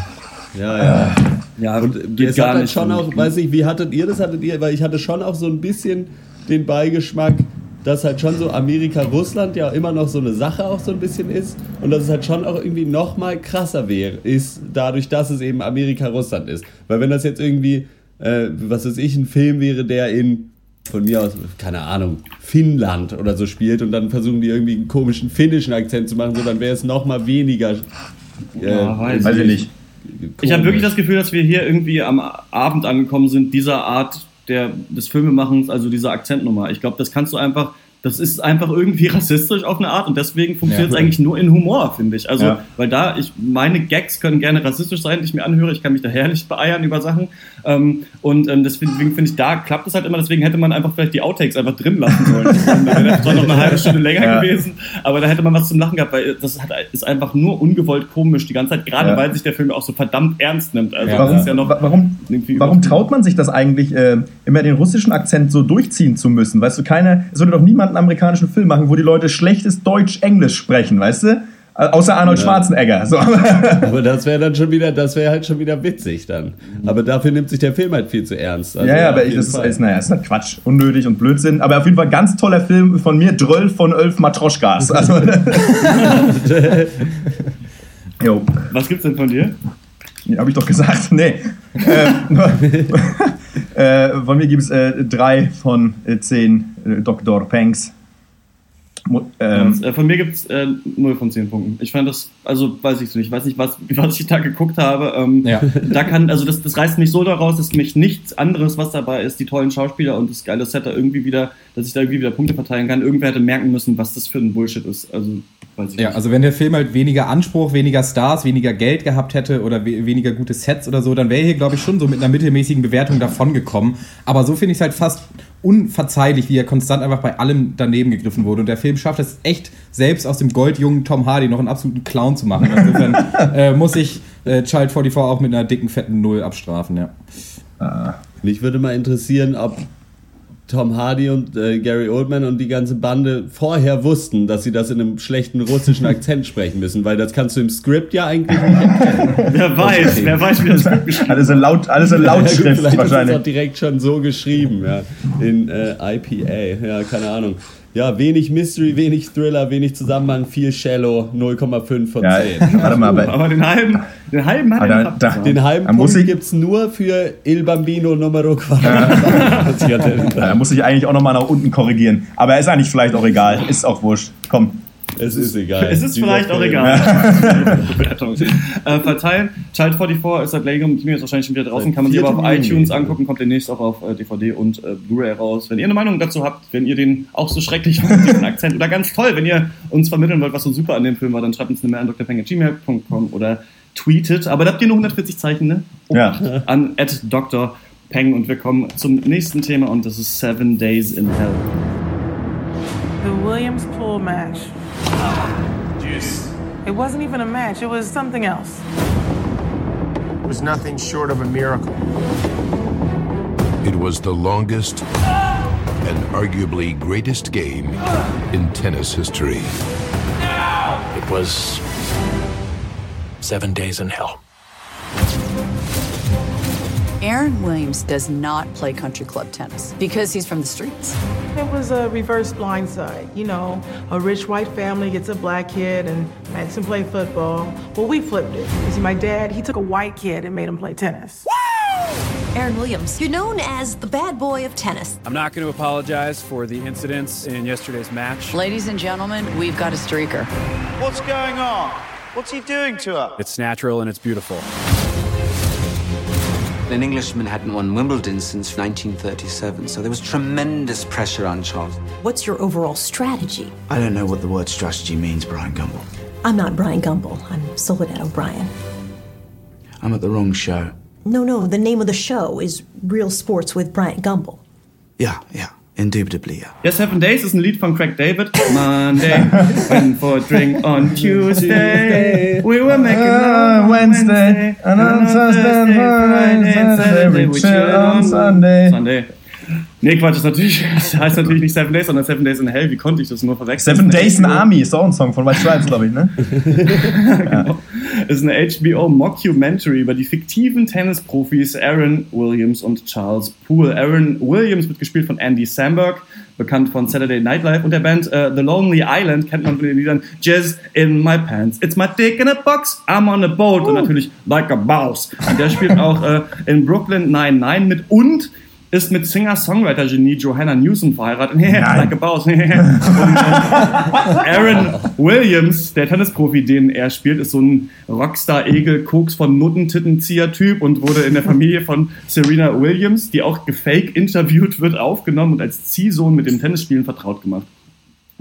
ja. Ja, Und geht es gar hat halt nicht. schon auch, weiß ich, wie hattet ihr das? Hattet ihr, weil ich hatte schon auch so ein bisschen den Beigeschmack, dass halt schon so Amerika-Russland ja immer noch so eine Sache auch so ein bisschen ist und dass es halt schon auch irgendwie noch mal krasser wäre, ist dadurch, dass es eben Amerika-Russland ist. Weil wenn das jetzt irgendwie, äh, was weiß ich, ein Film wäre, der in von mir aus, keine Ahnung, Finnland oder so spielt und dann versuchen die irgendwie einen komischen finnischen Akzent zu machen, so dann wäre es noch mal weniger. Äh, Ja, weiß weiß ich nicht. Ich habe wirklich das Gefühl, dass wir hier irgendwie am Abend angekommen sind, dieser Art der, des Filmemachens, also dieser Akzentnummer. Ich glaube, das kannst du einfach, das ist einfach irgendwie rassistisch auf eine Art und deswegen funktioniert es Ja. eigentlich nur in Humor, finde ich. Also, Ja. weil da, ich, meine Gags können gerne rassistisch sein, die ich mir anhöre. Ich kann mich da herrlich beeiern über Sachen. Ähm, und ähm, deswegen finde ich, da klappt es halt immer. Deswegen hätte man einfach vielleicht die Outtakes einfach drin lassen sollen. Dann wäre zwar noch eine halbe Stunde länger Ja. gewesen, aber da hätte man was zum Lachen gehabt, weil das hat, ist einfach nur ungewollt komisch die ganze Zeit, gerade weil sich der Film auch so verdammt ernst nimmt. Also, Ja. das ist ja noch Wa- warum, warum traut man sich das eigentlich, äh, immer den russischen Akzent so durchziehen zu müssen? Weißt du, keine, es würde doch niemand einen amerikanischen Film machen, wo die Leute schlechtes Deutsch-Englisch sprechen, weißt du? Außer Arnold Schwarzenegger. So. Aber das wäre dann schon wieder, das wäre halt schon wieder witzig dann. Aber dafür nimmt sich der Film halt viel zu ernst. Also ja, ja, aber jeden das ist, Fall. ist, naja, ist halt Quatsch, unnötig und Blödsinn. Aber auf jeden Fall ganz toller Film von mir, Dröll von Ölf Matroschkas. Also, jo, Was gibt's denn von dir? ja, habe ich doch gesagt. Nee. ähm, äh, von mir gibt es äh, drei von äh, zehn äh, Dr. Panks. Ähm, Äh, Von mir gibt's äh, 0 von 10 Punkten. Ich fand das, also weiß ich nicht, ich weiß nicht, was, was ich da geguckt habe. Ähm, Ja. Da kann, also das, das reißt mich so daraus, dass mich nichts anderes, was dabei ist, die tollen Schauspieler und das geile Set da irgendwie wieder, dass ich da irgendwie wieder Punkte verteilen kann. Irgendwer hätte merken müssen, was das für ein Bullshit ist. Also weiß ich Ja, nicht. also wenn der Film halt weniger Anspruch, weniger Stars, weniger Geld gehabt hätte oder we weniger gute Sets oder so, dann wäre hier, glaube ich, schon so mit einer mittelmäßigen Bewertung davongekommen. Aber so finde ich es halt fast unverzeihlich, wie er konstant einfach bei allem daneben gegriffen wurde. Und der Film schafft es echt, selbst aus dem goldjungen Tom Hardy noch einen absoluten Clown zu machen. Insofern äh, muss ich äh, Child 44 auch mit einer dicken, fetten Null abstrafen, ja. Mich würde mal interessieren, ob Tom Hardy und äh, Gary Oldman und die ganze Bande vorher wussten, dass sie das in einem schlechten russischen Akzent sprechen müssen, weil das kannst du im Skript ja eigentlich nicht erkennen. Wer weiß, wer weiß, wie das geschrieben alles in, laut, alles in Ja, gut, Lautschrift vielleicht ist es wahrscheinlich. auch direkt schon so geschrieben, ja. In äh, IPA, ja, keine Ahnung. Ja, wenig Mystery, wenig Thriller, wenig Zusammenhang, viel Shallow, 0,5 von Ja, 10. warte mal, aber, Aber den halben, den halben hat er da- da-. Den halben Da Punkt ich- gibt es nur für Il Bambino Numero Quadrato. Ja. da muss ich eigentlich auch nochmal nach unten korrigieren. Aber ist eigentlich vielleicht auch egal. Ist auch wurscht. Komm. Es ist egal. Es ist Dieser vielleicht auch Film. egal. Bewertung. äh, verteilen. Child 44 ist seit längerem Kino jetzt wahrscheinlich schon wieder draußen. Kann man sich aber auf 4. Juni. iTunes angucken. Kommt demnächst auch auf äh, DVD und äh, Blu-ray raus. Wenn ihr eine Meinung dazu habt, wenn ihr den auch so schrecklich findet, diesen Akzent oder ganz toll, wenn ihr uns vermitteln wollt, was so super an dem Film war, dann schreibt uns eine Mail an drpeng.gmail.com oder tweetet. Aber da habt ihr nur 140 Zeichen, ne? Ja. An Dr. Peng und wir kommen zum nächsten Thema und das ist Seven Days in Hell. The Williams pool match. It wasn't even a match, it was something else. It was nothing short of a miracle. It was the longest and arguably greatest game in tennis history. It was seven days in hell. Aaron Williams does not play country club tennis because he's from the streets. It was a reverse blindside. You know, a rich white family gets a black kid and makes him play football. Well, we flipped it. You see, my dad, he took a white kid and made him play tennis. Woo! Aaron Williams, you're known as the bad boy of tennis. I'm not going to apologize for the incidents in yesterday's match. Ladies and gentlemen, we've got a streaker. What's going on? What's he doing to her? It's natural and it's beautiful. An Englishman hadn't won Wimbledon since 1937, so there was tremendous pressure on Charles. What's your overall strategy? I don't know what the word strategy means, Brian Gumble. I'm not Brian Gumble. I'm Soledad O'Brien. I'm at the wrong show. No, no, the name of the show is Real Sports with Bryant Gumble. Yeah, yeah, indubitably, yeah. Ja, Seven Days ist ein Lied von Craig David. Monday, went for a drink on Tuesday. We were making oh, love on Wednesday. And on Thursday, Friday, and Saturday, we chilled on Sunday. Sunday. Nee, Quatsch, das, natürlich, das heißt natürlich nicht Seven Days, sondern Seven Days in Hell. Wie konnte ich das nur verwechseln? Seven Days in Army ist auch ein Song von White Stripes, glaube ich, ne? genau. Es ist eine HBO-Mockumentary über die fiktiven Tennisprofis Aaron Williams und Charles Poole. Aaron Williams wird gespielt von Andy Samberg, bekannt von Saturday Night Live und der Band äh, The Lonely Island kennt man von den Liedern Jazz in My Pants, It's My Dick in a Box, I'm on a Boat und natürlich Like a Boss. Und der spielt auch äh, in Brooklyn 99 mit und ist mit Singer-Songwriter-Genie Johanna Newsom verheiratet. like a Boss. und, äh, Aaron Williams, der Tennisprofi, den er spielt, ist so ein Rockstar-Egel-Koks von Nuttentittenzieher-Typ und wurde in der Familie von Serena Williams, die auch gefake interviewt wird, aufgenommen und als Ziehsohn mit dem Tennisspielen vertraut gemacht.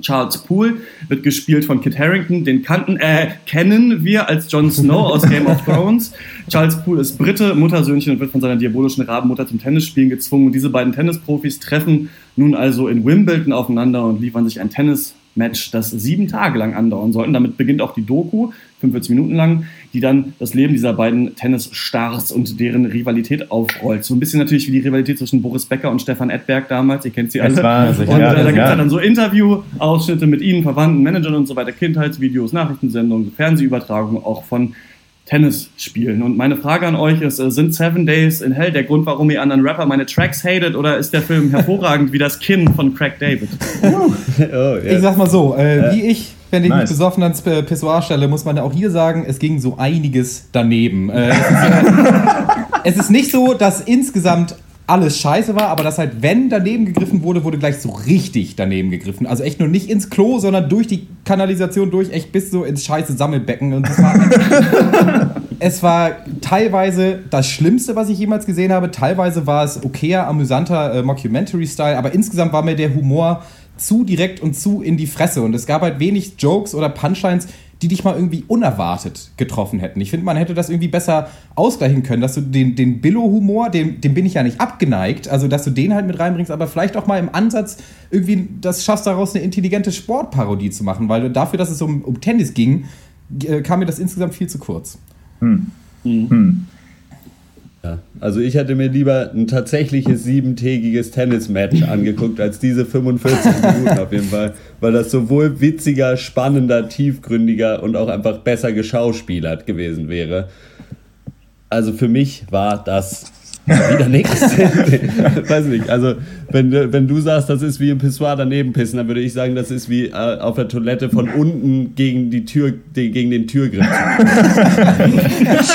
Charles Poole wird gespielt von Kit Harrington, den kannten, äh, kennen wir als Jon Snow aus Game of Thrones. Charles Poole ist Brite, Muttersöhnchen und wird von seiner diabolischen Rabenmutter zum Tennisspielen gezwungen. Und diese beiden Tennisprofis treffen nun also in Wimbledon aufeinander und liefern sich ein Tennis Match, das sieben Tage lang andauern soll. Und damit beginnt auch die Doku, 45 Minuten lang, die dann das Leben dieser beiden Tennisstars und deren Rivalität aufrollt. So ein bisschen natürlich wie die Rivalität zwischen Boris Becker und Stefan Edberg damals. Ihr kennt sie alle. Es war- und ja, äh, da gibt es ja. dann so Interview-Ausschnitte mit ihnen, Verwandten, Managern und so weiter, Kindheitsvideos, Nachrichtensendungen, Fernsehübertragungen auch von Tennisspielen. Und meine Frage an euch ist, äh, sind Seven Days in Hell der Grund, warum ihr anderen Rapper meine Tracks hatet oder ist der Film hervorragend wie das Kinn von Craig David? Ich sag mal so, äh, wie ich, wenn ich Nice. mich besoffen ans Pissoir stelle, muss man auch hier sagen, es ging so einiges daneben. Äh, es, ist, äh, es ist nicht so, dass insgesamt alles scheiße war, aber dass halt, wenn daneben gegriffen wurde, wurde gleich so richtig daneben gegriffen. Also echt nur nicht ins Klo, sondern durch die Kanalisation durch, echt bis so ins scheiße Sammelbecken. Und das war es war teilweise das Schlimmste, was ich jemals gesehen habe. Teilweise war es okayer, amüsanter äh, Mockumentary-Style, aber insgesamt war mir der Humor zu direkt und zu in die Fresse. Und es gab halt wenig Jokes oder Punchlines, die dich mal irgendwie unerwartet getroffen hätten. Ich finde, man hätte das irgendwie besser ausgleichen können, dass du den, den Billo-Humor, dem, dem bin ich ja nicht abgeneigt, also dass du den halt mit reinbringst, aber vielleicht auch mal im Ansatz irgendwie das schaffst, daraus eine intelligente Sportparodie zu machen, weil dafür, dass es um, um Tennis ging, äh, kam mir das insgesamt viel zu kurz. Hm. Hm. Ja, also ich hätte mir lieber ein tatsächliches siebentägiges Tennismatch angeguckt als diese 45 Minuten auf jeden Fall, weil das sowohl witziger, spannender, tiefgründiger und auch einfach besser geschauspielert gewesen wäre. Also für mich war das wieder nichts. Weiß nicht. Also wenn, du- wenn du sagst, das ist wie im Pissoir daneben pissen, dann würde ich sagen, das ist wie äh, auf der Toilette von unten gegen die Tür, die, gegen den Türgriff.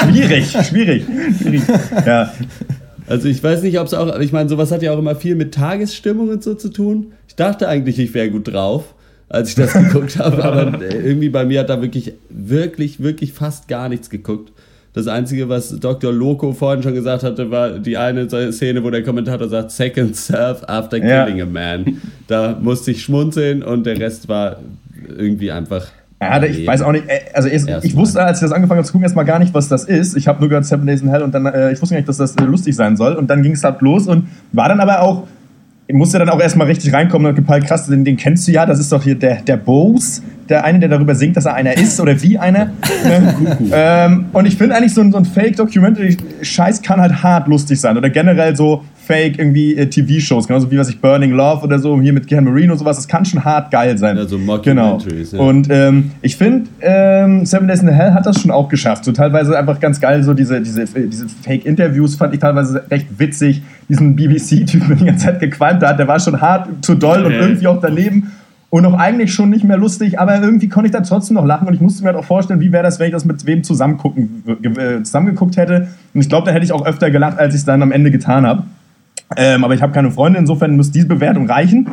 schwierig, schwierig, schwierig. Ja. Also ich weiß nicht, ob es auch, ich meine, sowas hat ja auch immer viel mit Tagesstimmung und so zu tun. Ich dachte eigentlich, ich wäre gut drauf, als ich das geguckt habe, aber äh, irgendwie bei mir hat da wirklich, wirklich, wirklich fast gar nichts geguckt. Das Einzige, was Dr. Loco vorhin schon gesagt hatte, war die eine Szene, wo der Kommentator sagt, Second Serve after Ja. killing a man. Da musste ich schmunzeln und der Rest war irgendwie einfach... Ja, ich weiß auch nicht, äh, also ich, ich wusste, als ich das angefangen habe zu gucken, erstmal gar nicht, was das ist. Ich habe nur gehört Seven Days in Hell und dann, äh, ich wusste gar nicht, dass das äh, lustig sein soll. Und dann ging es halt los und war dann aber auch, ich musste dann auch erstmal richtig reinkommen und gepeilt, krass, den, den kennst du ja, das ist doch hier der, der Bose, der eine, der darüber singt, dass er einer ist oder wie einer. ähm, und ich finde eigentlich so ein, so ein Fake-Documentary-Scheiß kann halt hart lustig sein oder generell so Fake irgendwie äh, TV-Shows, genauso wie was ich Burning Love oder so, hier mit Ken Marino und sowas, das kann schon hart geil sein. Also genau. Mockumentaries, ja. Und ähm, ich finde, ähm, Seven Days in Hell hat das schon auch geschafft. So teilweise einfach ganz geil, so diese, diese, diese Fake-Interviews fand ich teilweise recht witzig. Diesen BBC-Typen, der die ganze Zeit gequalmt hat, der war schon hart zu doll und irgendwie auch daneben. Und auch eigentlich schon nicht mehr lustig, aber irgendwie konnte ich da trotzdem noch lachen und ich musste mir halt auch vorstellen, wie wäre das, wenn ich das mit wem zusammen gucken, äh, zusammengeguckt hätte. Und ich glaube, da hätte ich auch öfter gelacht, als ich es dann am Ende getan habe. Ähm, aber ich habe keine Freunde, insofern muss diese Bewertung reichen.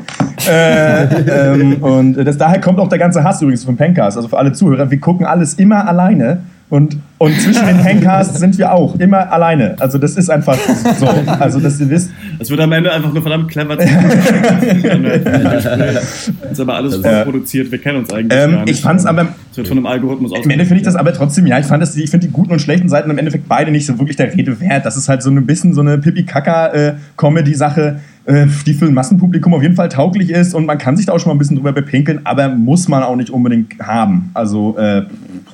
äh, ähm, und das, daher kommt auch der ganze Hass übrigens vom Pencast. Also für alle Zuhörer, wir gucken alles immer alleine. Und, und zwischen den Pencasts sind wir auch immer alleine. Also das ist einfach so. Also dass ihr wisst. Es wird am Ende einfach nur verdammt clever. Das ist aber alles vorproduziert, wir kennen uns eigentlich Ähm, gar nicht. ich fand's aber- Es wird von einem Algorithmus Am Ende finde ich das aber trotzdem, ja, ich fand das, ich finde die guten und schlechten Seiten im Endeffekt beide nicht so wirklich der Rede wert. Das ist halt so ein bisschen so eine Pipi-Kaka-Comedy-Sache, äh, die für ein Massenpublikum auf jeden Fall tauglich ist und man kann sich da auch schon mal ein bisschen drüber bepinkeln, aber muss man auch nicht unbedingt haben. Also, äh,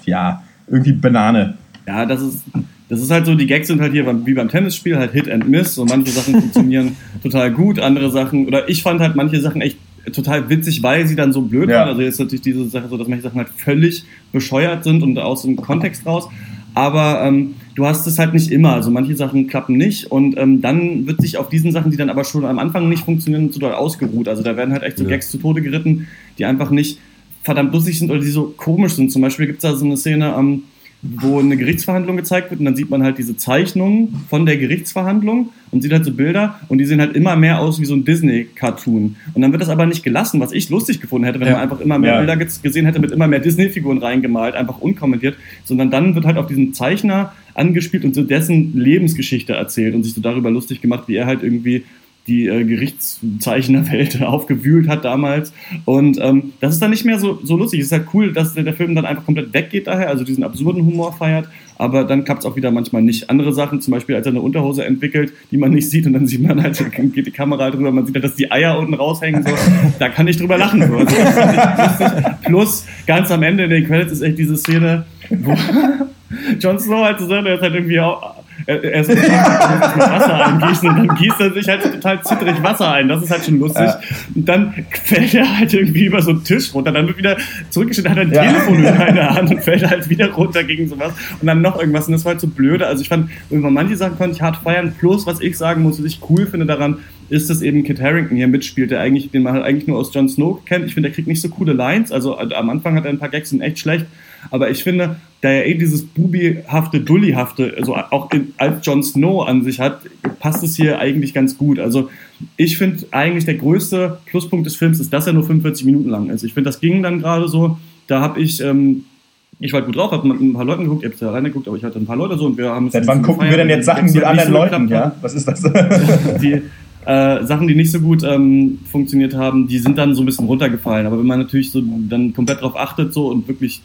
ja, irgendwie Banane. Ja, das ist, das ist halt so, die Gags sind halt hier beim- wie beim Tennisspiel, halt Hit and Miss. Und manche Sachen funktionieren total gut, andere Sachen, oder ich fand halt manche Sachen echt total witzig, weil sie dann so blöd Ja. waren. Also jetzt natürlich diese Sache so, dass manche Sachen halt völlig bescheuert sind und aus dem Kontext raus. Aber ähm, du hast es halt nicht immer. Also manche Sachen klappen nicht und ähm, dann wird sich auf diesen Sachen, die dann aber schon am Anfang nicht funktionieren, so doll ausgeruht. Also da werden halt echt so Ja. Gags zu Tode geritten, die einfach nicht verdammt lustig sind oder die so komisch sind. Zum Beispiel gibt es da so eine Szene, ähm, wo eine Gerichtsverhandlung gezeigt wird und dann sieht man halt diese Zeichnungen von der Gerichtsverhandlung und sieht halt so Bilder und die sehen halt immer mehr aus wie so ein Disney-Cartoon. Und dann wird das aber nicht gelassen, was ich lustig gefunden hätte, wenn Ja. man einfach immer mehr Ja. Bilder ge- gesehen hätte mit immer mehr Disney-Figuren reingemalt, einfach unkommentiert, sondern dann wird halt auf diesen Zeichner angespielt und so dessen Lebensgeschichte erzählt und sich so darüber lustig gemacht, wie er halt irgendwie die äh, Gerichtszeichnerwelt aufgewühlt hat damals. Und ähm, das ist dann nicht mehr so, so lustig. Es ist halt cool, dass der Film dann einfach komplett weggeht daher, also diesen absurden Humor feiert. Aber dann klappt es auch wieder manchmal nicht. Andere Sachen, zum Beispiel als er eine Unterhose entwickelt, die man nicht sieht und dann sieht man halt, geht die Kamera halt drüber, man sieht halt, dass die Eier unten raushängen. So. Da kann ich drüber lachen. So. Also. Plus, ganz am Ende in den Credits ist echt diese Szene, wo Jon Snow halt so sagt, er ist halt irgendwie auch, er, er ist mit Wasser eingießen und dann gießt er sich halt total zittrig Wasser ein. Das ist halt schon lustig. Ja. Und dann fällt er halt irgendwie über so einen Tisch runter. Dann wird wieder zurückgestellt, hat er ein Ja. Telefon in der Hand und fällt halt wieder runter gegen sowas. Und dann noch irgendwas. Und das war halt so blöde. Also ich fand, über manche Sachen konnte ich hart feiern. Plus, was ich sagen muss, was ich cool finde daran, ist, dass eben Kit Harrington hier mitspielt, der eigentlich, den man halt eigentlich nur aus Jon Snow kennt. Ich finde, der kriegt nicht so coole Lines. Also äh, am Anfang hat er ein paar Gags, sind echt schlecht. Aber ich finde, da er eh dieses bubihafte, dullihafte, also auch in, als Jon Snow an sich hat, passt es hier eigentlich ganz gut. Also ich finde eigentlich der größte Pluspunkt des Films ist, dass er nur 45 Minuten lang ist. Ich finde, das ging dann gerade so. Da habe ich, ähm, ich war gut drauf, habe mit ein paar Leuten geguckt, ihr habt ja reingeguckt, aber ich hatte ein paar Leute so und wir haben es Seit wann gucken wir denn gefeiert. jetzt Sachen mit halt anderen so Leuten? geklappt Ja? Was ist das? die äh, Sachen, die nicht so gut ähm, funktioniert haben, die sind dann so ein bisschen runtergefallen. Aber wenn man natürlich so dann komplett drauf achtet so und wirklich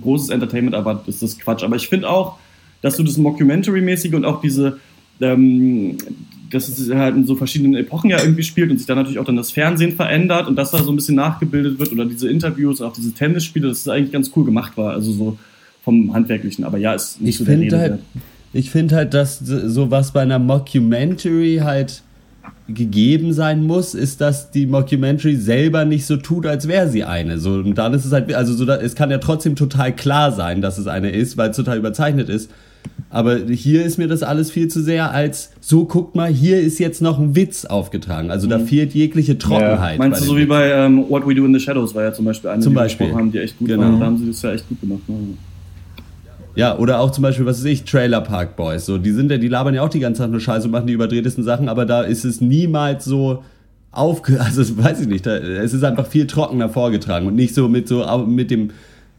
großes Entertainment erwartet, ist das Quatsch. Aber ich finde auch, dass du das Mockumentary-mäßige und auch diese, ähm, dass es halt in so verschiedenen Epochen ja irgendwie spielt und sich dann natürlich auch dann das Fernsehen verändert und dass da so ein bisschen nachgebildet wird oder diese Interviews, auch diese Tennisspiele, dass es eigentlich ganz cool gemacht war. Also so vom Handwerklichen. Aber ja, ist nicht Ich so der finde Rede halt, ich finde halt, dass sowas bei einer Mockumentary halt gegeben sein muss, ist, dass die Mockumentary selber nicht so tut, als wäre sie eine. So, und dann ist es halt, also so, da, es kann ja trotzdem total klar sein, dass es eine ist, weil es total überzeichnet ist. Aber hier ist mir das alles viel zu sehr als, so guckt mal, hier ist jetzt noch ein Witz aufgetragen. Also da fehlt jegliche Trockenheit. Meinst bei du so wie bei ähm, What We Do in the Shadows war ja zum Beispiel eine, Zum die Beispiel. haben, die echt gut Genau. war. Da haben sie das ja echt gut gemacht. Ne? Ja, oder auch zum Beispiel, was weiß ich, Trailer Park Boys. So, die sind ja, die labern ja auch die ganze Zeit nur Scheiße und machen die überdrehtesten Sachen, aber da ist es niemals so aufge, also das weiß ich nicht, da, es ist einfach viel trockener vorgetragen und nicht so mit so mit dem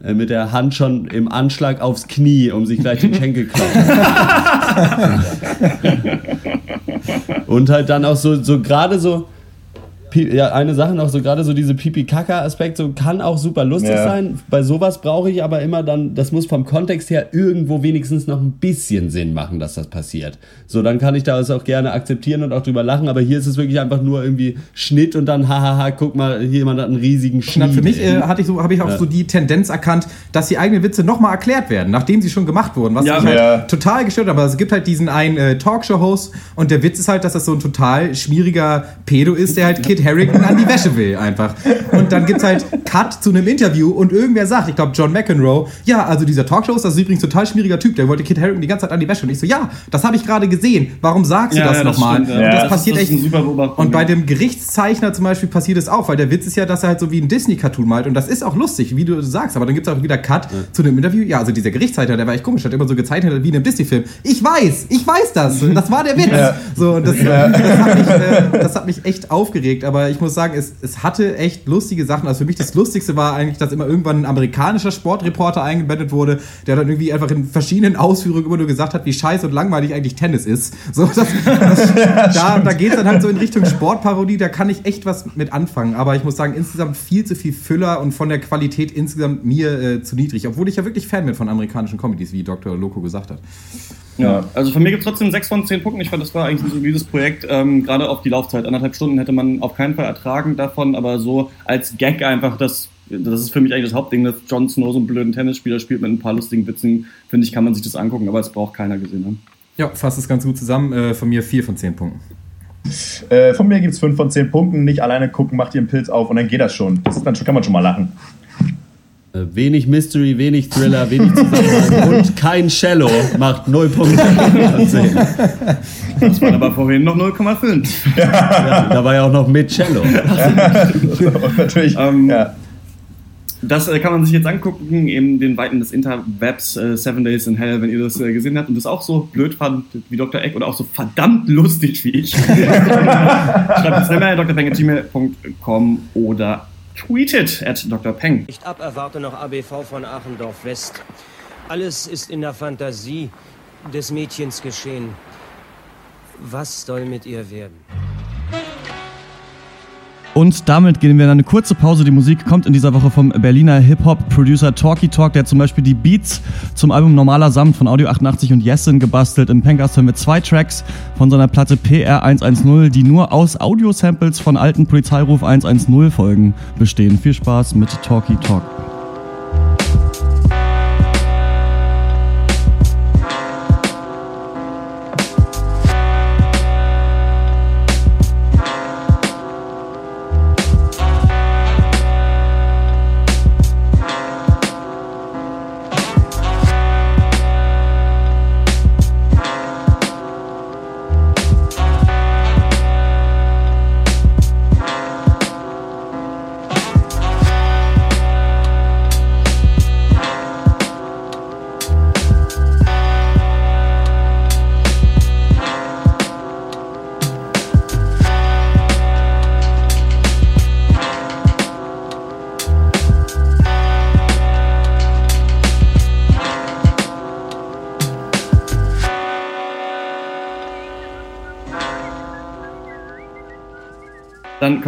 äh, mit der Hand schon im Anschlag aufs Knie, um sich gleich den Schenkel klopfen. und halt dann auch so so gerade so ja, eine Sache noch, so gerade so diese Pipi-Kaka-Aspekt, so kann auch super lustig Ja. sein. Bei sowas brauche ich aber immer dann, das muss vom Kontext her irgendwo wenigstens noch ein bisschen Sinn machen, dass das passiert. So, dann kann ich das auch gerne akzeptieren und auch drüber lachen, aber hier ist es wirklich einfach nur irgendwie Schnitt und dann, hahaha, guck mal, hier jemand hat einen riesigen Schnitt. für mich äh, hatte ich so, habe ich auch Ja. so die Tendenz erkannt, dass die eigenen Witze nochmal erklärt werden, nachdem sie schon gemacht wurden. Was Ja, mich halt total gestört hat. Aber es gibt halt diesen einen äh, Talkshow-Host und der Witz ist halt, dass das so ein total schmieriger Pedo ist, der halt Kit Harrington an die Wäsche will einfach. Und dann gibt's halt Cut zu einem Interview und irgendwer sagt, ich glaube John McEnroe, ja, also dieser Talkshow-Host, das ist übrigens ein total schmieriger Typ, der wollte Kit Harrington die ganze Zeit an die Wäsche. Und ich so, ja, das habe ich gerade gesehen. Warum sagst du Ja, das ja, das nochmal? stimmt, ja. Und Ja, das, das passiert das echt. und bei ja. dem Gerichtszeichner zum Beispiel passiert es auch, weil der Witz ist ja, dass er halt so wie ein Disney-Cartoon malt und das ist auch lustig, wie du sagst, aber dann gibt es auch wieder Cut zu dem Interview. Ja, also dieser Gerichtszeichner, der war echt komisch, hat immer so gezeichnet wie in einem Disney-Film. Ich weiß, ich weiß das, das war der Witz. Ja. So, und das, das, hat mich, äh, das hat mich echt aufgeregt, aber ich muss sagen, es, es hatte echt lustige Sachen. Also für mich das Lustigste war eigentlich, dass immer irgendwann ein amerikanischer Sportreporter eingebettet wurde, der dann irgendwie einfach in verschiedenen Ausführungen immer nur gesagt hat, wie scheiße und langweilig eigentlich Tennis ist. So, das, das, da da geht es dann halt so in Richtung Sportparodie, da kann ich echt was mit anfangen. Aber ich muss sagen, insgesamt viel zu viel Füller und von der Qualität insgesamt mir äh, zu niedrig. Obwohl ich ja wirklich Fan bin von amerikanischen Comedies, wie Dr. Loco gesagt hat. Ja, also von mir gibt es trotzdem 6 von 10 Punkten. Ich fand, das war eigentlich ein solides Projekt. Ähm, Gerade auf die Laufzeit. Anderthalb Stunden hätte man auf keinen Fall ertragen davon, aber so als Gag einfach, das, das ist für mich eigentlich das Hauptding, dass Jon Snow so einen blöden Tennisspieler spielt mit ein paar lustigen Witzen. Finde ich, kann man sich das angucken, aber es braucht keiner gesehen haben. Ja, fasst es ganz gut zusammen. Äh, von mir 4 von 10 Punkten. Äh, von mir gibt es 5 von 10 Punkten. Nicht alleine gucken, macht ihr einen Pilz auf und dann geht das schon. Das ist dann schon, kann man schon mal lachen. Äh, Wenig Mystery, wenig Thriller, wenig Zusammenhang und kein Cello macht 0 Punkte von 10. Das waren aber vorhin noch 0,5. Ja, da war ja auch noch mit Cello. Und natürlich, Ähm, ja. Das äh, kann man sich jetzt angucken, eben den Weiten des Interwebs, äh, Seven Days in Hell, wenn ihr das äh, gesehen habt und das auch so blöd fand wie Dr. Eck oder auch so verdammt lustig wie ich. Schreibt uns eine Mail drpeng.gmail.com oder tweetet at Dr. Peng. Nicht ab, erwarte noch ABV von Achendorf West. Alles ist in der Fantasie des Mädchens geschehen. Was soll mit ihr werden? Und damit gehen wir in eine kurze Pause. Die Musik kommt in dieser Woche vom Berliner Hip-Hop-Producer Talky Talk, der zum Beispiel die Beats zum Album Normaler Samt von Audio 88 und Yesin gebastelt. Im Pencast hören wir zwei Tracks von seiner Platte PR 110, die nur aus Audio-Samples von alten Polizeiruf 110 Folgen bestehen. Viel Spaß mit Talky Talk.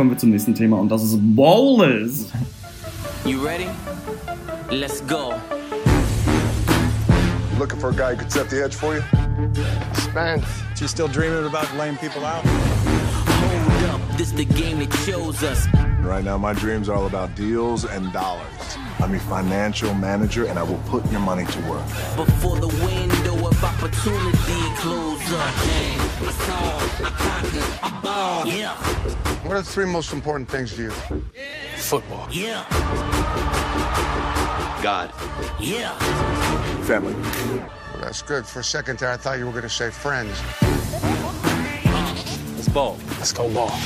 Kommen wir zum nächsten Thema und das ist Ballers. You ready? Let's go. Looking for a guy who could set the edge for you? Spence, you still dreaming about laying people out? Hold up, this the game that chose us. Right now, my dreams are all about deals and dollars. I'm your financial manager, and I will put your money to work. Before the window of opportunity close up. Hey, I saw, I conquered, I ball. Yeah, What are the three most important things to you? Football. yeah, God. yeah. Family. That's good. For a second there, I thought you were going to say friends. Let's ball. Let's go ball.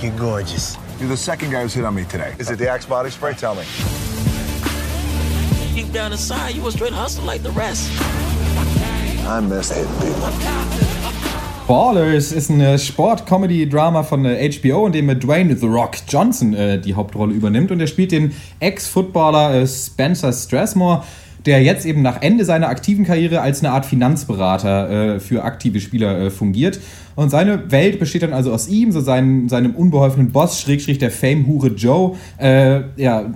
You're gorgeous. You're the second guy who's hit on me today. Is it the Axe body spray? Tell me. Deep down inside, you a straight hustle like the rest. I miss hitting people. Ballers ist ein äh, Sport-Comedy-Drama von äh, HBO, in dem äh, Dwayne The Rock Johnson äh, die Hauptrolle übernimmt. Und er spielt den Ex-Footballer äh, Spencer Strathmore, der jetzt eben nach Ende seiner aktiven Karriere als eine Art Finanzberater äh, für aktive Spieler äh, fungiert. Und seine Welt besteht dann also aus ihm, so seinen, seinem unbeholfenen Boss, Schrägstrich der Fame-Hure Joe, äh, ja,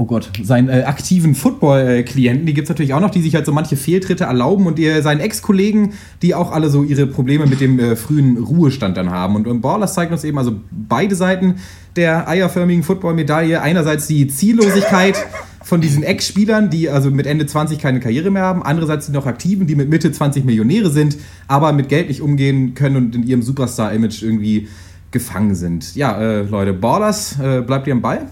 oh Gott, seinen äh, aktiven Football-Klienten, die gibt es natürlich auch noch, die sich halt so manche Fehltritte erlauben und die, seinen Ex-Kollegen, die auch alle so ihre Probleme mit dem äh, frühen Ruhestand dann haben. Und, und Ballers zeigt uns eben also beide Seiten der eierförmigen Football-Medaille. Einerseits die Ziellosigkeit von diesen Ex-Spielern, die also mit Ende 20 keine Karriere mehr haben. Andererseits die noch Aktiven, die mit Mitte 20 Millionäre sind, aber mit Geld nicht umgehen können und in ihrem Superstar-Image irgendwie gefangen sind. Ja, äh, Leute, Ballers, äh, bleibt ihr am Ball?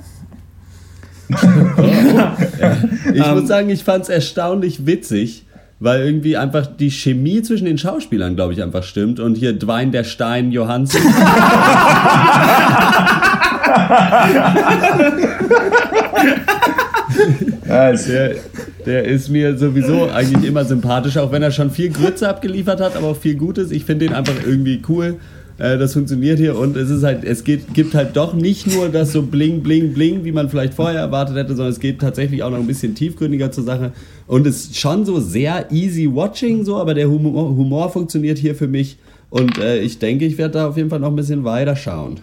Ich muss sagen, ich fand es erstaunlich witzig, weil irgendwie einfach die Chemie zwischen den Schauspielern, glaube ich, einfach stimmt. Und hier Dwayne der Stein Johansen. der, der ist mir sowieso eigentlich immer sympathisch, auch wenn er schon viel Grütze abgeliefert hat, aber auch viel Gutes. Ich finde ihn einfach irgendwie cool. Äh, Das funktioniert hier und es ist halt, es geht, gibt halt doch nicht nur das so bling, bling, bling, wie man vielleicht vorher erwartet hätte, sondern es geht tatsächlich auch noch ein bisschen tiefgründiger zur Sache und es ist schon so sehr easy watching so, aber der Humor, Humor funktioniert hier für mich und äh, ich denke, ich werde da auf jeden Fall noch ein bisschen weiter schauen.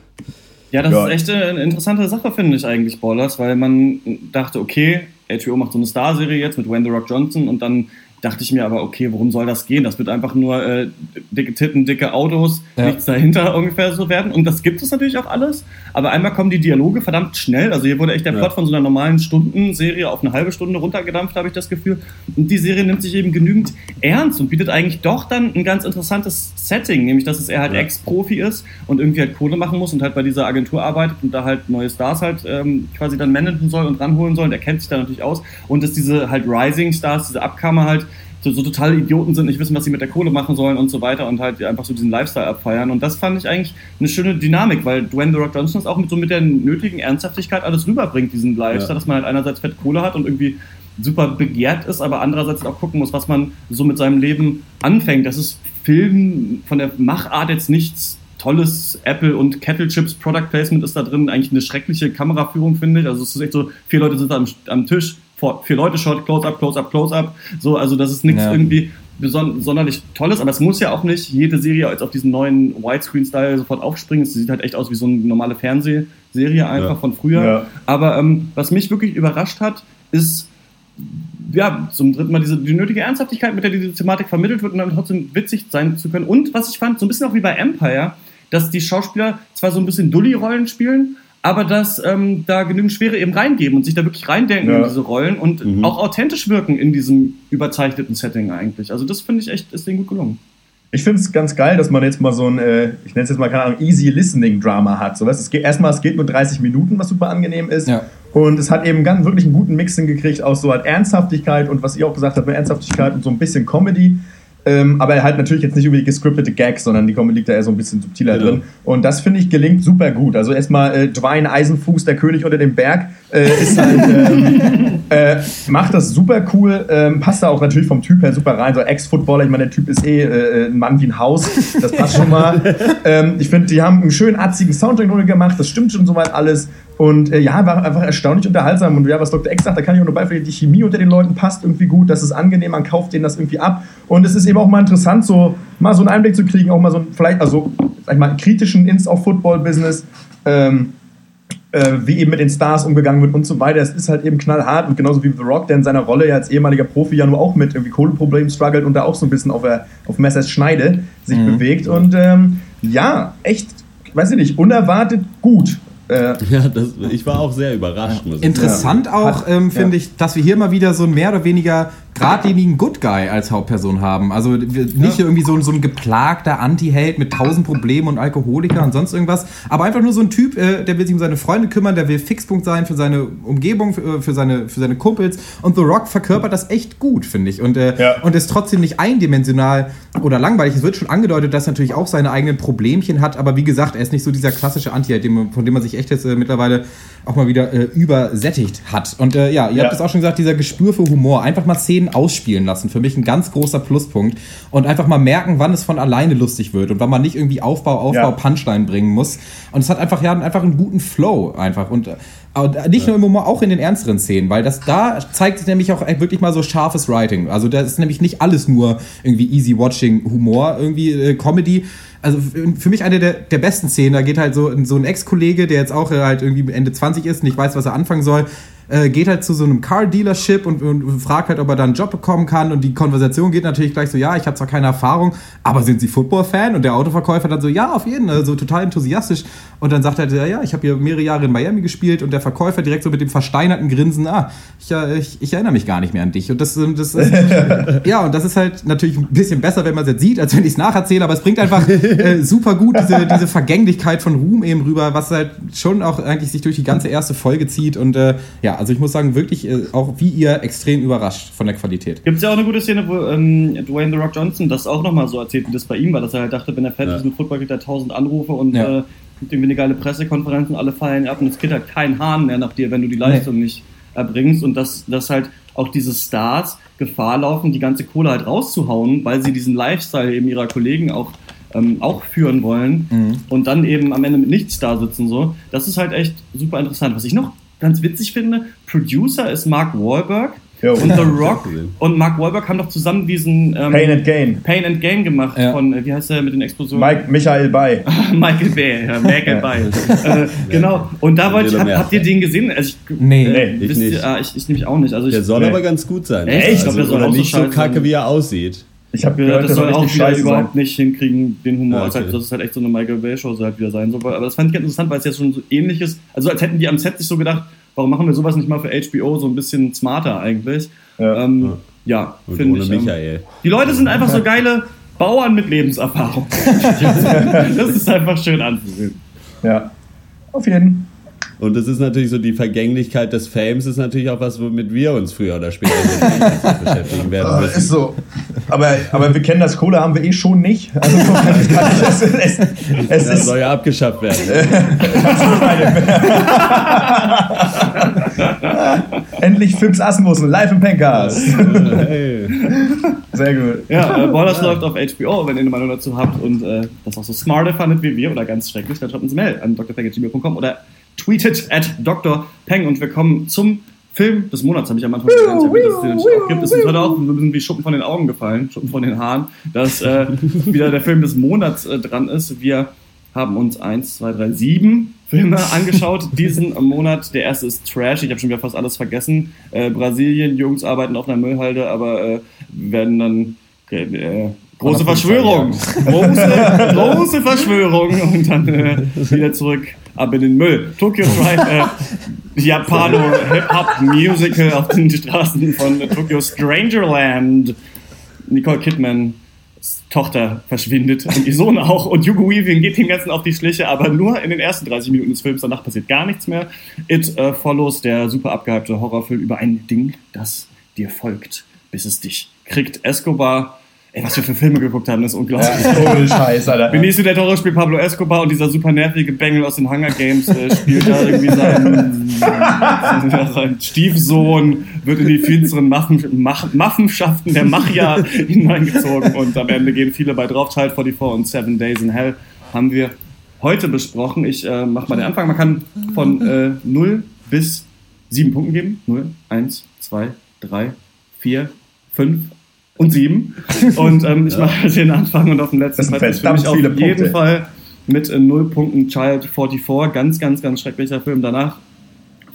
Ja, das Ja. ist echt eine interessante Sache, finde ich eigentlich, Ballers, weil man dachte, okay, HBO macht so eine Star-Serie jetzt mit Wayne The Rock Johnson und dann dachte ich mir aber, okay, worum soll das gehen? Das wird einfach nur äh, dicke Titten, dicke Autos, Ja. nichts dahinter ungefähr so werden. Und das gibt es natürlich auch alles. Aber einmal kommen die Dialoge verdammt schnell. Also hier wurde echt der Ja. Plot von so einer normalen Stundenserie auf eine halbe Stunde runtergedampft, habe ich das Gefühl. Und die Serie nimmt sich eben genügend ernst und bietet eigentlich doch dann ein ganz interessantes Setting, nämlich dass es er halt Ja. Ex-Profi ist und irgendwie halt Kohle machen muss und halt bei dieser Agentur arbeitet und da halt neue Stars halt ähm, quasi dann managen soll und ranholen soll und er kennt sich da natürlich aus und dass diese halt Rising Stars, diese Abkammer halt so, so totale Idioten sind, nicht wissen, was sie mit der Kohle machen sollen und so weiter und halt einfach so diesen Lifestyle abfeiern und das fand ich eigentlich eine schöne Dynamik, weil Dwayne The Rock Johnson es auch mit so mit der nötigen Ernsthaftigkeit alles rüberbringt, diesen Lifestyle, Ja. dass man halt einerseits fett Kohle hat und irgendwie super begehrt ist, aber andererseits auch gucken muss, was man so mit seinem Leben anfängt. Das ist Film von der Machart jetzt nichts tolles Apple und Kettle Chips Product Placement ist da drin. Eigentlich eine schreckliche Kameraführung, finde ich. Also es ist echt so, vier Leute sind am, am Tisch, vor, vier Leute Shot, Close-Up, Close-Up, Close-Up. So, also das ist nichts Ja. irgendwie beson sonderlich toll ist, aber es muss ja auch nicht jede Serie jetzt auf diesen neuen Widescreen-Style sofort aufspringen. Es sieht halt echt aus wie so eine normale Fernsehserie einfach Ja. von früher. Ja. Aber ähm, was mich wirklich überrascht hat, ist ja, zum dritten Mal diese, die nötige Ernsthaftigkeit, mit der diese Thematik vermittelt wird und dann trotzdem witzig sein zu können. Und was ich fand, so ein bisschen auch wie bei Empire, dass die Schauspieler zwar so ein bisschen Dulli-Rollen spielen, aber dass ähm, da genügend Schwere eben reingeben und sich da wirklich reindenken Ja. in diese Rollen und auch authentisch wirken in diesem überzeichneten Setting eigentlich. Also das finde ich echt, ist denen gut gelungen. Ich finde es ganz geil, dass man jetzt mal so ein, äh, ich nenne es jetzt mal, keine Ahnung, easy listening Drama hat. So, weißt, du, es geht, erstmal, es geht nur 30 Minuten, was super angenehm ist. Und es hat eben ganz wirklich einen guten Mix hingekriegt aus so halt Ernsthaftigkeit und was ihr auch gesagt habt, Ernsthaftigkeit und so ein bisschen Comedy. Ähm, aber halt natürlich jetzt nicht über die gescriptete Gags, sondern die Comedy liegt da eher so ein bisschen subtiler Genau. drin. Und das finde ich gelingt super gut. Also erstmal äh, Dwayne Eisenfuß, der König unter dem Berg, äh, ist halt, ähm, äh, macht das super cool, ähm, passt da auch natürlich vom Typ her super rein. So Ex-Footballer, ich meine, der Typ ist eh äh, ein Mann wie ein Haus, das passt schon mal. ähm, ich finde, die haben einen schönen atzigen Soundtrack gemacht, das stimmt schon soweit alles. Und äh, ja, war einfach erstaunlich unterhaltsam. Und ja, was Dr. X sagt, da kann ich auch nur beipflichten, die Chemie unter den Leuten passt irgendwie gut, das ist angenehm, man kauft denen das irgendwie ab. Und es ist eben auch mal interessant, so mal so einen Einblick zu kriegen, auch mal so einen, vielleicht, also, sag ich mal, einen kritischen Ins auf Football-Business. Ähm, äh, wie eben mit den Stars umgegangen wird und so weiter. Es ist halt eben knallhart und genauso wie The Rock, der in seiner Rolle ja als ehemaliger Profi ja nur auch mit irgendwie Kohleproblemen struggelt und da auch so ein bisschen auf, der, auf Messers Schneide sich bewegt. Und ähm, ja, echt, weiß ich nicht, unerwartet gut. Äh, ja, das, ich war auch sehr überrascht. Muss ich Interessant sagen. auch, ähm, finde ich, dass wir hier mal wieder so einen mehr oder weniger geradlinigen Good Guy als Hauptperson haben. Also nicht irgendwie so, ein- so ein geplagter Anti-Held mit tausend Problemen und Alkoholiker und sonst irgendwas, aber einfach nur so ein Typ, äh, der will sich um seine Freunde kümmern, der will Fixpunkt sein für seine Umgebung, für, für, seine, für seine Kumpels und The Rock verkörpert das echt gut, finde ich. Und, äh, und ist trotzdem nicht eindimensional oder langweilig. Es wird schon angedeutet, dass er natürlich auch seine eigenen Problemchen hat, aber wie gesagt, er ist nicht so dieser klassische Anti-Held, von dem man sich echt jetzt äh, mittlerweile auch mal wieder äh, übersättigt hat. Und äh, ja, ihr Ja. habt es auch schon gesagt, dieser Gespür für Humor. Einfach mal Szenen ausspielen lassen. Für mich ein ganz großer Pluspunkt. Und einfach mal merken, wann es von alleine lustig wird und wann man nicht irgendwie Aufbau, Aufbau, Ja. Punchline bringen muss. Und es hat einfach, ja, einfach einen guten Flow einfach. Und äh, aber nicht nur im Humor, auch in den ernsteren Szenen, weil das da zeigt sich nämlich auch wirklich mal so scharfes Writing. Also da ist nämlich nicht alles nur irgendwie easy watching Humor, irgendwie äh, Comedy. Also für mich eine der, der besten Szenen, da geht halt so, so ein Ex-Kollege, der jetzt auch äh, halt irgendwie Ende 20 ist, nicht weiß, was er anfangen soll, äh, geht halt zu so einem Car-Dealership und, und fragt halt, ob er da einen Job bekommen kann. Und die Konversation geht natürlich gleich so, ja, ich habe zwar keine Erfahrung, aber sind Sie Football-Fan? Und der Autoverkäufer dann so, ja, auf jeden Fall, so total enthusiastisch. Und dann sagt er, ja, ja, ich habe hier mehrere Jahre in Miami gespielt und der Verkäufer direkt so mit dem versteinerten Grinsen, ah, ich, äh, ich, ich erinnere mich gar nicht mehr an dich. Und das, ähm, das ist, ja, und das ist halt natürlich ein bisschen besser, wenn man es jetzt sieht, als wenn ich es nacherzähle, aber es bringt einfach äh, super gut diese, diese Vergänglichkeit von Ruhm eben rüber, was halt schon auch eigentlich sich durch die ganze erste Folge zieht. Und äh, ja, also ich muss sagen, wirklich äh, auch wie ihr extrem überrascht von der Qualität. Gibt es ja auch eine gute Szene, wo ähm, Dwayne The Rock Johnson das auch nochmal so erzählt, wie das bei ihm war, dass er halt dachte, wenn er fertig Ja. ist mit Football, kriegt er tausend Anrufe und Ja. äh, gibt irgendwie eine geile Pressekonferenz und alle feiern ab und es geht halt kein Hahn mehr nach dir, wenn du die Leistung nicht erbringst und dass, dass halt auch diese Stars Gefahr laufen, die ganze Kohle halt rauszuhauen, weil sie diesen Lifestyle eben ihrer Kollegen auch ähm, auch führen wollen und dann eben am Ende mit nichts da sitzen so. Das ist halt echt super interessant. Was ich noch ganz witzig finde, Producer ist Mark Wahlberg Jo. und The Ja, Rock und Mark Wahlberg haben doch zusammen diesen ähm, Pain and Gain. Pain and Gain gemacht von, äh, wie heißt der mit den Explosionen? Mike, Michael Bay. Michael Bay, ja, Michael Bay. äh, genau. Und da wollte ich, hab, habt ihr den gesehen? Also ich, Nee. äh, Nee, ich nicht. ah, ich, ich nämlich auch nicht. Also ich, Der soll aber ganz gut sein. Echt? Ich Also, glaub, der soll oder auch so nicht so scheiße kacke, sein. wie er aussieht. Ich habe Ja, gehört, das das soll auch wieder sein. überhaupt nicht hinkriegen, den Humor. Ja, Das, ist okay. halt, das ist halt echt so eine Michael Bay Show, so halt wieder sein soll. Aber das fand ich ganz interessant, weil es jetzt schon so ähnlich ist. Also als hätten die am Set sich so gedacht, warum machen wir sowas nicht mal für HBO so ein bisschen smarter eigentlich? Ja, ähm, ja finde ich. Ähm, Michael. die Leute sind einfach so geile Bauern mit Lebenserfahrung. das ist einfach schön anzusehen. Ja, auf jeden Und es ist natürlich so, die Vergänglichkeit des Fames ist natürlich auch was, womit wir uns früher oder später beschäftigen werden Ah, müssen. ist so. Aber, aber wir kennen das Kohle haben wir eh schon nicht. Also nicht. Es, es, es Das ist, soll ja abgeschafft werden. endlich Fips Asmussen, live im Pencast. Sehr gut. Ja, äh, Ballers läuft auf HBO, wenn ihr eine Meinung dazu habt und äh, das auch so smarte fandet wie wir oder ganz schrecklich, dann schreibt uns eine Mail an drpeng.gmail.com oder tweetet at Dr. Peng und wir kommen zum Film des Monats, habe ich am Anfang gesagt, dass es den natürlich auch gibt. Es ist heute auch ein bisschen wie Schuppen von den Augen gefallen, Schuppen von den Haaren, dass äh, wieder der Film des Monats äh, dran ist. Wir haben uns eins, zwei, drei, sieben Filme angeschaut diesen Monat. Der erste ist Trash, ich habe schon wieder fast alles vergessen. Äh, Brasilien, Jungs arbeiten auf einer Müllhalde, aber äh, werden dann okay, äh, große Verschwörung. Große, große Verschwörung und dann äh, wieder zurück ab in den Müll. Tokyo Drive, äh, Japano-Hip-Hop-Musical auf den Straßen von Tokyo Strangerland. Nicole Kidman Tochter verschwindet und ihr Sohn auch und Hugo Weaving geht dem Ganzen auf die Schliche, aber nur in den ersten 30 Minuten des Films, danach passiert gar nichts mehr. It äh, Follows, der super abgehypte Horrorfilm über ein Ding, das dir folgt, bis es dich kriegt. Escobar Ey, was wir für Filme geguckt haben, das ist unglaublich. Ja, ohne Scheiß, Alter. Benicio del Toro spielt Pablo Escobar und dieser super nervige Bengel aus den Hunger Games äh, spielt da irgendwie seinen, sein Stiefsohn, wird in die finsteren Maffen, Mach, Maffenschaften der Machia hineingezogen und am Ende gehen viele bei drauf. Child 44 und Seven Days in Hell haben wir heute besprochen. Ich äh, mache mal den Anfang. Man kann von äh, 0 bis 7 Punkten geben. 0, 1, 2, 3, 4, 5, und sieben. Und ähm, ich ja. mache den Anfang und auf dem letzten Platz ist für mich auf jeden Punkte. Fall mit äh, null Punkten Child 44. Ganz, ganz, ganz schrecklicher Film. Danach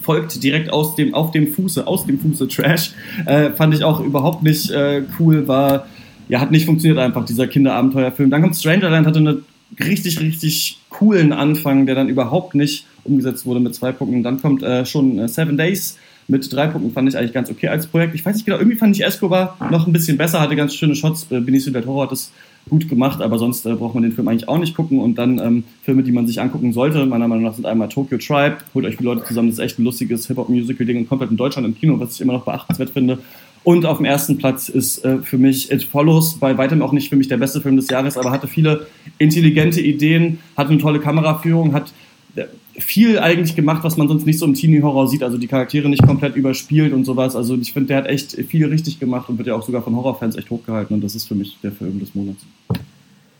folgt direkt aus dem, auf dem Fuße, aus dem Fuße Trash. Äh, fand ich auch überhaupt nicht äh, cool, war, ja, hat nicht funktioniert einfach, dieser Kinderabenteuerfilm. Dann kommt Strangerland, hatte einen richtig, richtig coolen Anfang, der dann überhaupt nicht umgesetzt wurde mit zwei Punkten. Dann kommt äh, schon äh, Seven Days mit drei Punkten fand ich eigentlich ganz okay als Projekt. Ich weiß nicht genau, irgendwie fand ich Escobar noch ein bisschen besser, hatte ganz schöne Shots. Äh, Benicio del Toro hat das gut gemacht, aber sonst äh, braucht man den Film eigentlich auch nicht gucken. Und dann ähm, Filme, die man sich angucken sollte, meiner Meinung nach sind einmal Tokyo Tribe, holt euch viele Leute zusammen, das ist echt ein lustiges Hip-Hop-Musical-Ding und komplett in Deutschland im Kino, was ich immer noch beachtenswert finde. Und auf dem ersten Platz ist äh, für mich It Follows, bei weitem auch nicht für mich der beste Film des Jahres, aber hatte viele intelligente Ideen, hatte eine tolle Kameraführung, hat äh, viel eigentlich gemacht, was man sonst nicht so im Teenie-Horror sieht. Also die Charaktere nicht komplett überspielt und sowas. Also ich finde, der hat echt viel richtig gemacht und wird ja auch sogar von Horrorfans echt hochgehalten. Und das ist für mich der Film des Monats.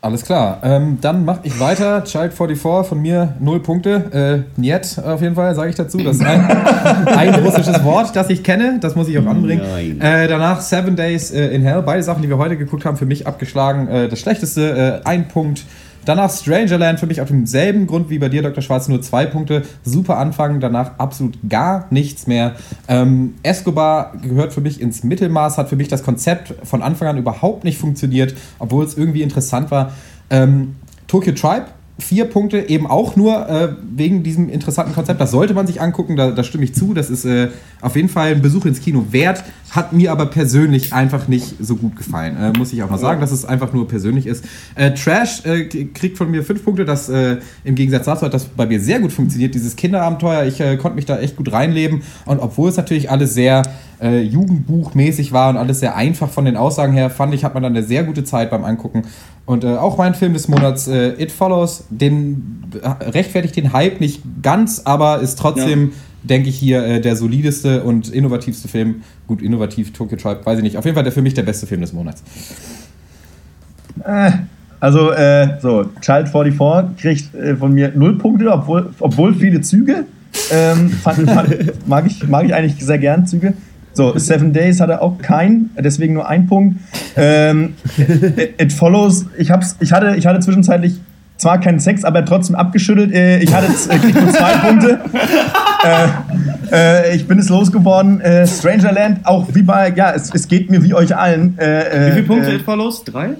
Alles klar. Ähm, dann mache ich weiter. Child 44 von mir null Punkte. Äh, Niet auf jeden Fall, sage ich dazu. Das ist ein, ein russisches Wort, das ich kenne. Das muss ich auch anbringen. Äh, danach Seven Days äh, in Hell. Beide Sachen, die wir heute geguckt haben, für mich abgeschlagen. Äh, das schlechteste, äh, ein Punkt. Danach Strangerland für mich auf demselben Grund wie bei dir, Dr. Schwarz, nur zwei Punkte. Super Anfang, danach absolut gar nichts mehr. Ähm, Escobar gehört für mich ins Mittelmaß, hat für mich das Konzept von Anfang an überhaupt nicht funktioniert, obwohl es irgendwie interessant war. Ähm, Tokyo Tribe vier Punkte, eben auch nur äh, wegen diesem interessanten Konzept. Das sollte man sich angucken, da, da stimme ich zu. Das ist äh, auf jeden Fall ein Besuch ins Kino wert. Hat mir aber persönlich einfach nicht so gut gefallen. Äh, muss ich auch mal sagen, dass es einfach nur persönlich ist. Äh, Trash äh, kriegt von mir fünf Punkte. Das äh, im Gegensatz dazu hat das bei mir sehr gut funktioniert. Dieses Kinderabenteuer, ich konnte mich da echt gut reinleben. Und obwohl es natürlich alles sehr äh, Jugendbuchmäßig war und alles sehr einfach von den Aussagen her, fand ich, hat man dann eine sehr gute Zeit beim Angucken. Und äh, auch mein Film des Monats, äh, It Follows, den äh, rechtfertigt den Hype nicht ganz, aber ist trotzdem, ja. denke ich, hier äh, der solideste und innovativste Film. Gut, innovativ, Tokyo Tribe, weiß ich nicht. Auf jeden Fall der für mich der beste Film des Monats. Äh, also, äh, so, Child 44 kriegt äh, von mir null Punkte, obwohl, obwohl viele Züge. Ähm, fand, fand, mag, ich, mag ich eigentlich sehr gern Züge. So, Seven Days hatte auch keinen, deswegen nur ein Punkt. Ähm, it, it, Follows, ich, hab's, ich, hatte, ich hatte zwischenzeitlich zwar keinen Sex, aber trotzdem abgeschüttelt. Äh, ich hatte äh, nur zwei Punkte. Äh, äh, ich bin es losgeworden. Äh, Strangerland, auch wie bei, ja, es, es geht mir wie euch allen. Äh, wie viele Punkte It Follows? Drei?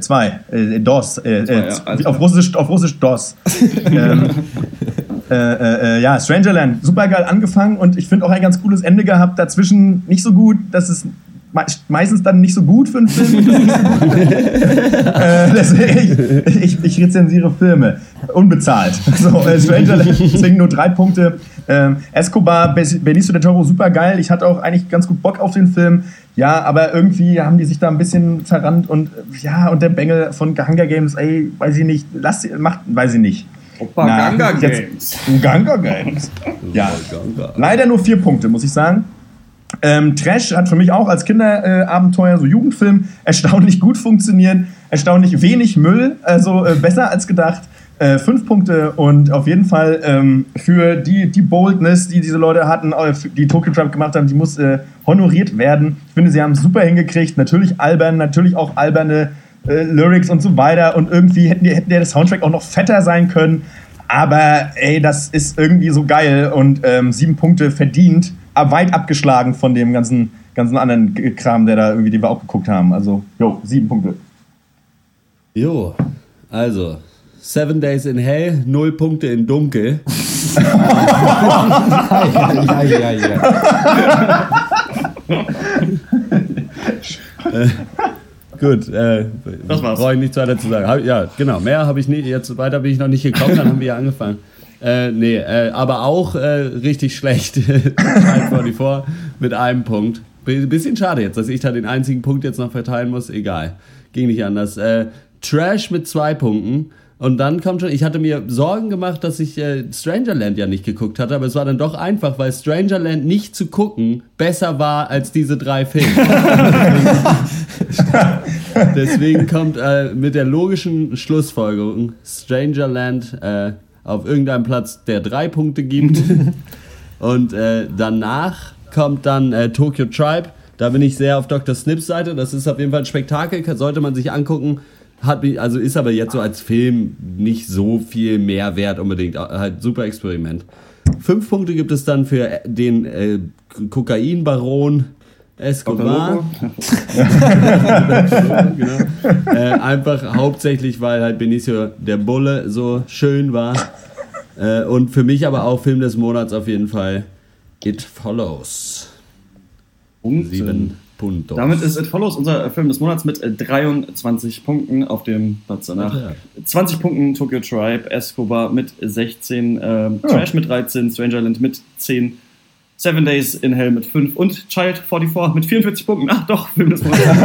Zwei. DOS. Zwei, ja, auf, Russisch, auf Russisch DOS. ähm, äh, äh, ja, Strangerland, super geil angefangen und ich finde auch ein ganz cooles Ende gehabt. Dazwischen nicht so gut, das ist meistens dann nicht so gut für einen Film. äh, deswegen, ich, ich, ich, rezensiere Filme. Unbezahlt. So, äh, Strangerland, deswegen nur drei Punkte. Ähm, Escobar, Benicio del Toro, super geil. Ich hatte auch eigentlich ganz gut Bock auf den Film. Ja, aber irgendwie haben die sich da ein bisschen verrannt und ja, und der Bengel von Hunger Games, ey, weiß ich nicht, lass, macht, weiß ich nicht. Opa Na, Ganga Games. Ganga Games. Ja. Leider nur vier Punkte, muss ich sagen. Ähm, Trash hat für mich auch als Kinderabenteuer, äh, so Jugendfilm, erstaunlich gut funktioniert. Erstaunlich wenig Müll, also äh, besser als gedacht. Äh, fünf Punkte und auf jeden Fall ähm, für die, die Boldness, die diese Leute hatten, äh, die Tokyo Trap gemacht haben, die muss äh, honoriert werden. Ich finde, sie haben es super hingekriegt. Natürlich albern, natürlich auch alberne äh, Lyrics und so weiter. Und irgendwie hätten, die, hätten der Soundtrack auch noch fetter sein können. Aber ey, das ist irgendwie so geil und ähm, sieben Punkte verdient, aber weit abgeschlagen von dem ganzen, ganzen anderen Kram, der da irgendwie, den wir auch geguckt haben. Also, jo, sieben Punkte. Jo, also Seven Days in Hell, null Punkte in Dunkel. ja, ja, ja. äh, gut, äh, Das war's. brauche ich nichts weiter zu sagen. Hab, ja, genau, mehr habe ich nicht, jetzt weiter bin ich noch nicht gekommen, dann haben wir ja angefangen. Äh, nee, äh, aber auch äh, richtig schlecht. Child 44 mit einem Punkt. B bisschen schade jetzt, dass ich da den einzigen Punkt jetzt noch verteilen muss. Egal. Ging nicht anders. Äh, Trash mit zwei Punkten. Und dann kommt schon, ich hatte mir Sorgen gemacht, dass ich äh, Strangerland ja nicht geguckt hatte, aber es war dann doch einfach, weil Strangerland nicht zu gucken besser war als diese drei Filme. Deswegen kommt äh, mit der logischen Schlussfolgerung Strangerland äh, auf irgendeinem Platz, der drei Punkte gibt. Und äh, danach kommt dann äh, Tokyo Tribe. Da bin ich sehr auf Dr. Snips Seite. Das ist auf jeden Fall ein Spektakel, sollte man sich angucken. Hat mich, also ist aber jetzt so als Film nicht so viel Mehrwert unbedingt. Halt super Experiment. Fünf Punkte gibt es dann für den äh, Kokainbaron Escobar. genau. äh, einfach hauptsächlich, weil halt Benicio der Bulle so schön war. Äh, und für mich aber auch Film des Monats auf jeden Fall It Follows. Und, Sieben Puntos. Damit ist It Follows unser Film des Monats mit äh, 23 Punkten auf dem Platz danach. Ja. 20 Punkten Tokyo Tribe, Escobar mit 16, ähm, Trash mit 13, Strangerland mit 10, Seven Days in Hell mit 5 und Child 44 mit 44 Punkten. Ach doch, Film des Monats. Weil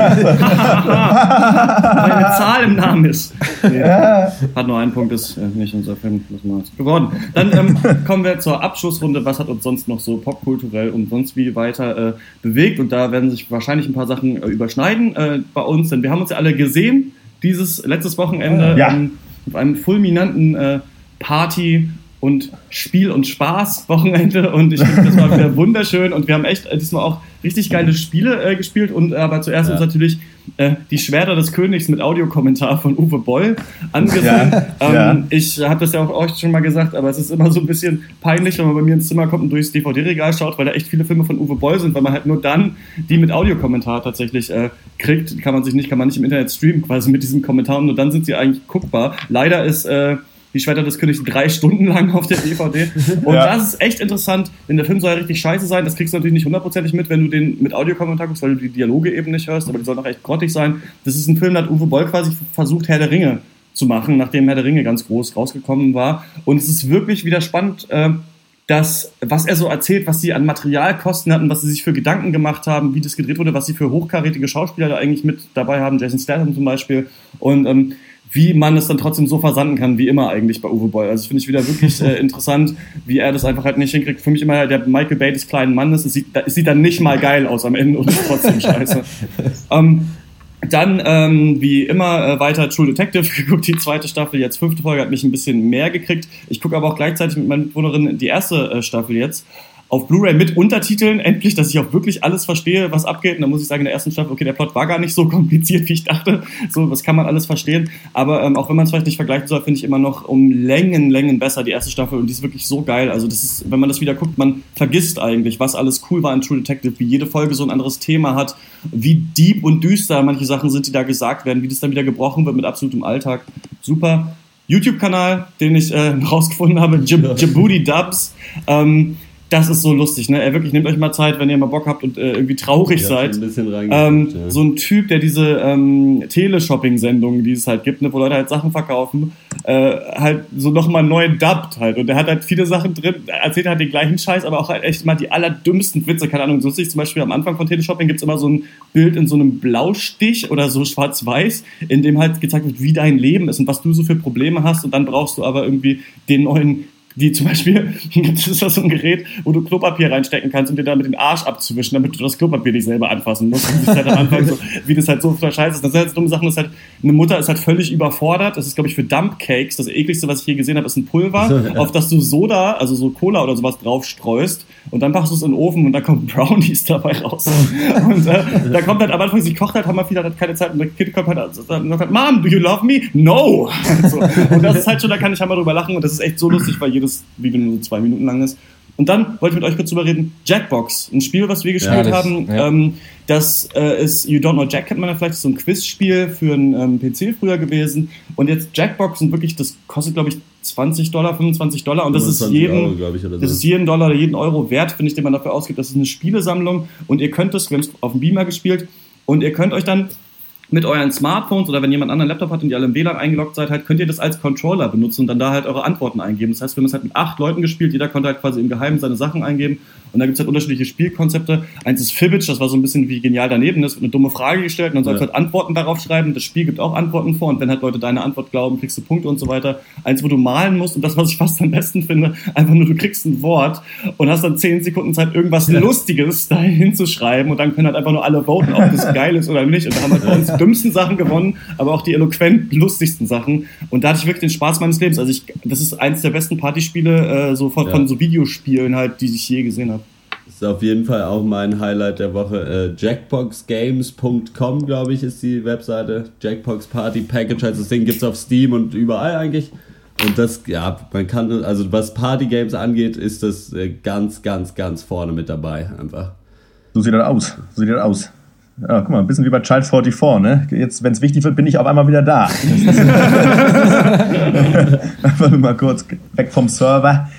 eine Zahl im Namen ist. Nee, hat nur einen Punkt, ist äh, nicht unser Film des Monats geworden. Dann ähm, kommen wir zur Abschlussrunde. Was hat uns sonst noch so popkulturell und sonst wie weiter äh, bewegt? Und da werden sich wahrscheinlich ein paar Sachen äh, überschneiden äh, bei uns, denn wir haben uns ja alle gesehen dieses letztes Wochenende Ja. ähm, auf einem fulminanten äh, Party und Spiel- und Spaß-Wochenende und ich finde, das war wieder wunderschön und wir haben echt diesmal auch richtig geile Spiele äh, gespielt und äh, aber zuerst Ja. uns natürlich äh, die Schwerter des Königs mit Audiokommentar von Uwe Boll angesehen. Ja, Ähm, ja. Ich habe das ja auch euch schon mal gesagt, aber es ist immer so ein bisschen peinlich, wenn man bei mir ins Zimmer kommt und durchs DVD-Regal schaut, weil da echt viele Filme von Uwe Boll sind, weil man halt nur dann die mit Audiokommentar tatsächlich äh, kriegt. Kann man sich nicht, kann man nicht im Internet streamen, quasi mit diesem Kommentar und nur dann sind sie eigentlich guckbar. Leider ist äh, die Schwerter des Königs drei Stunden lang auf der DVD. Und Ja. das ist echt interessant, denn der Film soll ja richtig scheiße sein. Das kriegst du natürlich nicht hundertprozentig mit, wenn du den mit Audiokommentar guckst, weil du die Dialoge eben nicht hörst, aber die sollen auch echt grottig sein. Das ist ein Film, da hat Uwe Boll quasi versucht, Herr der Ringe zu machen, nachdem Herr der Ringe ganz groß rausgekommen war. Und es ist wirklich wieder spannend, äh, dass, was er so erzählt, was sie an Materialkosten hatten, was sie sich für Gedanken gemacht haben, wie das gedreht wurde, was sie für hochkarätige Schauspieler da eigentlich mit dabei haben, Jason Statham zum Beispiel. Und ähm, wie man es dann trotzdem so versanden kann, wie immer eigentlich bei Uwe Boll. Also finde ich wieder wirklich äh, interessant, wie er das einfach halt nicht hinkriegt. Für mich immer der Michael Bay des kleinen Mannes. Es sieht, es sieht dann nicht mal geil aus am Ende und ist trotzdem scheiße. ähm, dann, ähm, wie immer, äh, weiter True Detective geguckt, die zweite Staffel, jetzt fünfte Folge, hat mich ein bisschen mehr gekriegt. Ich gucke aber auch gleichzeitig mit meiner Mitbewohnerin die erste äh, Staffel jetzt auf Blu-ray mit Untertiteln, endlich, dass ich auch wirklich alles verstehe, was abgeht. Und dann muss ich sagen, in der ersten Staffel, okay, der Plot war gar nicht so kompliziert, wie ich dachte. So, das kann man alles verstehen. Aber ähm, auch wenn man es vielleicht nicht vergleichen soll, finde ich immer noch um Längen, Längen besser die erste Staffel. Und die ist wirklich so geil. Also das ist, wenn man das wieder guckt, man vergisst eigentlich, was alles cool war in True Detective, wie jede Folge so ein anderes Thema hat, wie deep und düster manche Sachen sind, die da gesagt werden, wie das dann wieder gebrochen wird mit absolutem Alltag. Super. YouTube-Kanal, den ich äh, rausgefunden habe, Jib Djibouti Dubs. Ähm, das ist so lustig, ne? Er wirklich nehmt euch mal Zeit, wenn ihr mal Bock habt und äh, irgendwie traurig seid. ein bisschen Ähm, ja. So ein Typ, der diese ähm, Teleshopping-Sendungen, die es halt gibt, ne, wo Leute halt Sachen verkaufen, äh, halt so nochmal neu dubbt halt. Und der hat halt viele Sachen drin, er erzählt halt den gleichen Scheiß, aber auch halt echt mal die allerdümmsten Witze. Keine Ahnung, so lustig zum Beispiel am Anfang von Teleshopping gibt's immer so ein Bild in so einem Blaustich oder so schwarz-weiß, in dem halt gezeigt wird, wie dein Leben ist und was du so für Probleme hast. Und dann brauchst du aber irgendwie den neuen die zum Beispiel, das ist das so ein Gerät, wo du Klopapier reinstecken kannst, um dir damit den Arsch abzuwischen, damit du das Klopapier nicht selber anfassen musst. Und das ist halt am Anfang so, wie das halt so voll scheiße ist. Das sind halt so dumme Sachen, das ist halt, eine Mutter ist halt völlig überfordert. Das ist, glaube ich, für Dumpcakes. Das ekligste, was ich je gesehen habe, ist ein Pulver, Ja. auf das du Soda, also so Cola oder sowas drauf streust und dann machst du es in den Ofen und da kommen Brownies dabei raus. Und äh, da kommt halt am Anfang, sie kocht halt, haben wir viel, hat keine Zeit und der Kind kommt halt und sagt, halt, Mom, do you love me? No! so. Und das ist halt schon, da kann ich halt mal drüber lachen und das ist echt so lustig, weil jedes Video nur so zwei Minuten lang ist. Und dann wollte ich mit euch kurz drüber reden. Jackbox, ein Spiel, was wir gespielt Ja, das- haben. ja. Ähm, das äh, ist You Don't Know Jack, kennt man ja vielleicht, so ein Quizspiel für einen ähm, PC früher gewesen. Und jetzt Jackbox sind wirklich, das kostet, glaube ich, 20 Dollar, 25 Dollar. Und das ist 25 jeden, Euro, ich, so. das ist jeden Dollar oder jeden Euro wert, finde ich, den man dafür ausgibt. Das ist eine Spielesammlung und ihr könnt es, wir haben es auf dem Beamer gespielt, und ihr könnt euch dann mit euren Smartphones oder wenn jemand anderen Laptop hat und ihr alle im WLAN eingeloggt seid, halt, könnt ihr das als Controller benutzen und dann da halt eure Antworten eingeben. Das heißt, wir haben es halt mit acht Leuten gespielt, jeder konnte halt quasi im Geheimen seine Sachen eingeben und da gibt es halt unterschiedliche Spielkonzepte. Eins ist Fibbage, das war so ein bisschen wie genial daneben, das wird eine dumme Frage gestellt und dann sollst du Ja. halt Antworten darauf schreiben. Das Spiel gibt auch Antworten vor und wenn halt Leute deine Antwort glauben, kriegst du Punkte und so weiter. Eins, wo du malen musst und das, was ich fast am besten finde, einfach nur du kriegst ein Wort und hast dann zehn Sekunden Zeit, irgendwas Lustiges dahin hinzuschreiben und dann können halt einfach nur alle voten, ob das geil ist oder nicht. Und da haben halt bei uns die dümmsten Sachen gewonnen, aber auch die eloquent lustigsten Sachen. Und da hatte ich wirklich den Spaß meines Lebens. Also ich, das ist eins der besten Partyspiele äh, so von, Ja. von so Videospielen halt, die ich je gesehen habe. Ist auf jeden Fall auch mein Highlight der Woche. Äh, Jackboxgames.com, glaube ich, ist die Webseite. Jackbox Party Package heißt das Ding, gibt es auf Steam und überall eigentlich. Und das, ja, man kann, also was Partygames angeht, ist das äh, ganz, ganz, ganz vorne mit dabei. Einfach. So sieht das aus. So sieht das aus. Ja, guck mal, ein bisschen wie bei Child 44, ne? Jetzt, wenn es wichtig wird, bin ich auf einmal wieder da. Einfach nur mal kurz weg vom Server.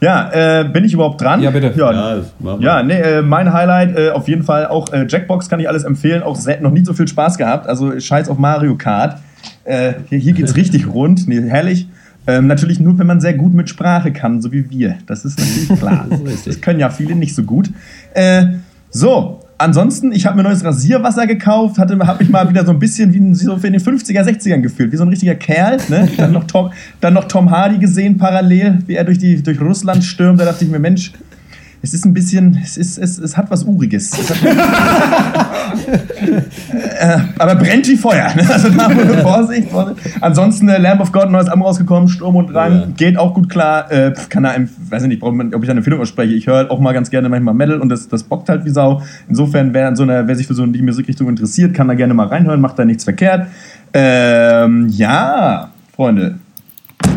Ja, äh, bin ich überhaupt dran? Ja, bitte. Ja, Ja, ja nee, äh, mein Highlight äh, auf jeden Fall auch äh, Jackbox kann ich alles empfehlen. Auch noch nie so viel Spaß gehabt. Also scheiß auf Mario Kart. Äh, hier, hier geht's richtig rund. Nee, herrlich. Ähm, natürlich nur, wenn man sehr gut mit Sprache kann, so wie wir. Das ist natürlich klar. das können ja viele nicht so gut. Äh, so, ansonsten, ich habe mir neues Rasierwasser gekauft, hatte, habe mich mal wieder so ein bisschen wie ein- so in den 50er, 60ern gefühlt, wie so ein richtiger Kerl. Ne? Dann, noch Tom, dann noch Tom Hardy gesehen parallel, wie er durch, die, durch Russland stürmt. Da dachte ich mir, Mensch, es ist ein bisschen, es, ist, es, es hat was Uriges. Äh, aber brennt wie Feuer. Ne? Also da Vorsicht, Vorsicht. Ansonsten äh, Lamb of God, neues Album rausgekommen, Sturm und Drang, Ja. geht auch gut klar. Äh, kann er, einem- weiß ich nicht, ob ich eine Empfehlung ausspreche. Ich höre auch mal ganz gerne manchmal Metal und das, das bockt halt wie Sau. Insofern, wer, in so einer, wer sich für so eine Musikrichtung interessiert, kann da gerne mal reinhören, macht da nichts verkehrt. Ähm, ja, Freunde.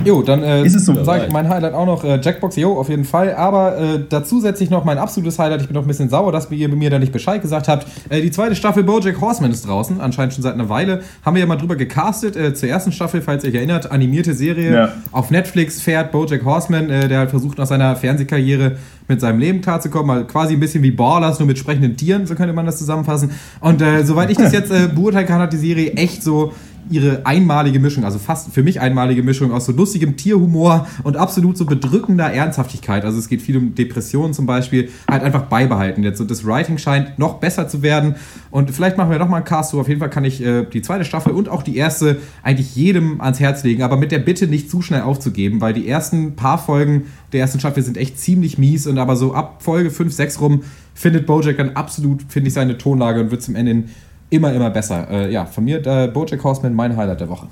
Jo, dann äh, Ist es so? sage ich mein Highlight auch noch. Äh, Jackbox, jo, auf jeden Fall. Aber äh, dazu setze ich noch mein absolutes Highlight. Ich bin noch ein bisschen sauer, dass ihr mir da nicht Bescheid gesagt habt. Äh, die zweite Staffel Bojack Horseman ist draußen, anscheinend schon seit einer Weile. Haben wir ja mal drüber gecastet. Äh, zur ersten Staffel, falls ihr euch erinnert, animierte Serie. Ja. Auf Netflix fährt Bojack Horseman, äh, der halt versucht, nach seiner Fernsehkarriere mit seinem Leben klarzukommen. Mal quasi ein bisschen wie Ballers, nur mit sprechenden Tieren, so könnte man das zusammenfassen. Und äh, soweit ich das jetzt beurteilen kann, hat die Serie echt so ihre einmalige Mischung, also fast für mich einmalige Mischung aus so lustigem Tierhumor und absolut so bedrückender Ernsthaftigkeit. Also es geht viel um Depressionen zum Beispiel, halt einfach beibehalten. Jetzt so das Writing scheint noch besser zu werden und vielleicht machen wir noch mal einen Cast. So auf jeden Fall kann ich äh, die zweite Staffel und auch die erste eigentlich jedem ans Herz legen, aber mit der Bitte nicht zu schnell aufzugeben, weil die ersten paar Folgen der ersten Staffel sind echt ziemlich mies und aber so ab Folge 5, 6 rum findet Bojack dann absolut, finde ich, seine Tonlage und wird zum Ende hin immer, immer besser. Äh, ja, von mir äh, Bojack Horseman mein Highlight der Woche.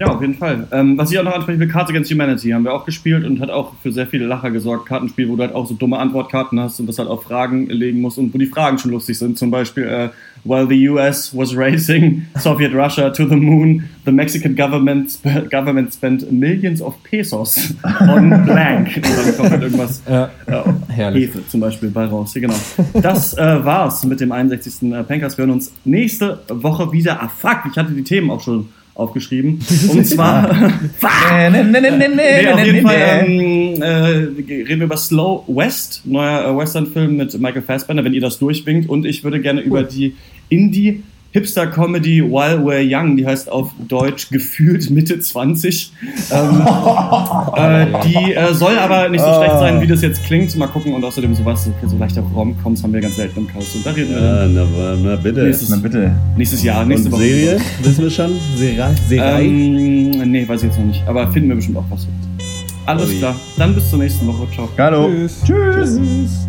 Ja, auf jeden Fall. Ähm, was ich auch noch ansprechen will, Cards Against Humanity haben wir auch gespielt und hat auch für sehr viele Lacher gesorgt. Kartenspiel, wo du halt auch so dumme Antwortkarten hast und das halt auf Fragen legen musst und wo die Fragen schon lustig sind. Zum Beispiel, äh, while the US was racing Soviet Russia to the moon, the Mexican government, sp government spent millions of pesos on blank. Und dann kommt halt irgendwas, Ja, äh. Hefe zum Beispiel bei raus. Hier, genau. Das äh, war's mit dem 61. Äh, Pankers. Wir hören uns nächste Woche wieder. Ah, fuck, ich hatte die Themen auch schon aufgeschrieben. Und zwar. Nee, nee, auf jeden Fall ähm, äh, reden wir über Slow West, neuer äh, Western-Film mit Michael Fassbender, wenn ihr das durchwinkt. Und ich würde gerne über die Indie Hipster-Comedy While We're Young, die heißt auf Deutsch gefühlt Mitte 20. Ähm, äh, die äh, soll aber nicht so schlecht sein, wie das jetzt klingt. Mal gucken und außerdem sowas, so, so leichter Rom-Coms haben wir ganz selten im Cast. Und da reden wir Ja, dann na, na bitte. nächstes, Na bitte. nächstes Jahr, nächste Und Woche. Serie? Wissen wir schon? Serie? Serie? Ähm, nee, weiß ich jetzt noch nicht. Aber finden wir bestimmt auch was. Alles Ui. klar. Dann bis zur nächsten Woche. Ciao. Hallo. Tschüss. Tschüss. Tschüss.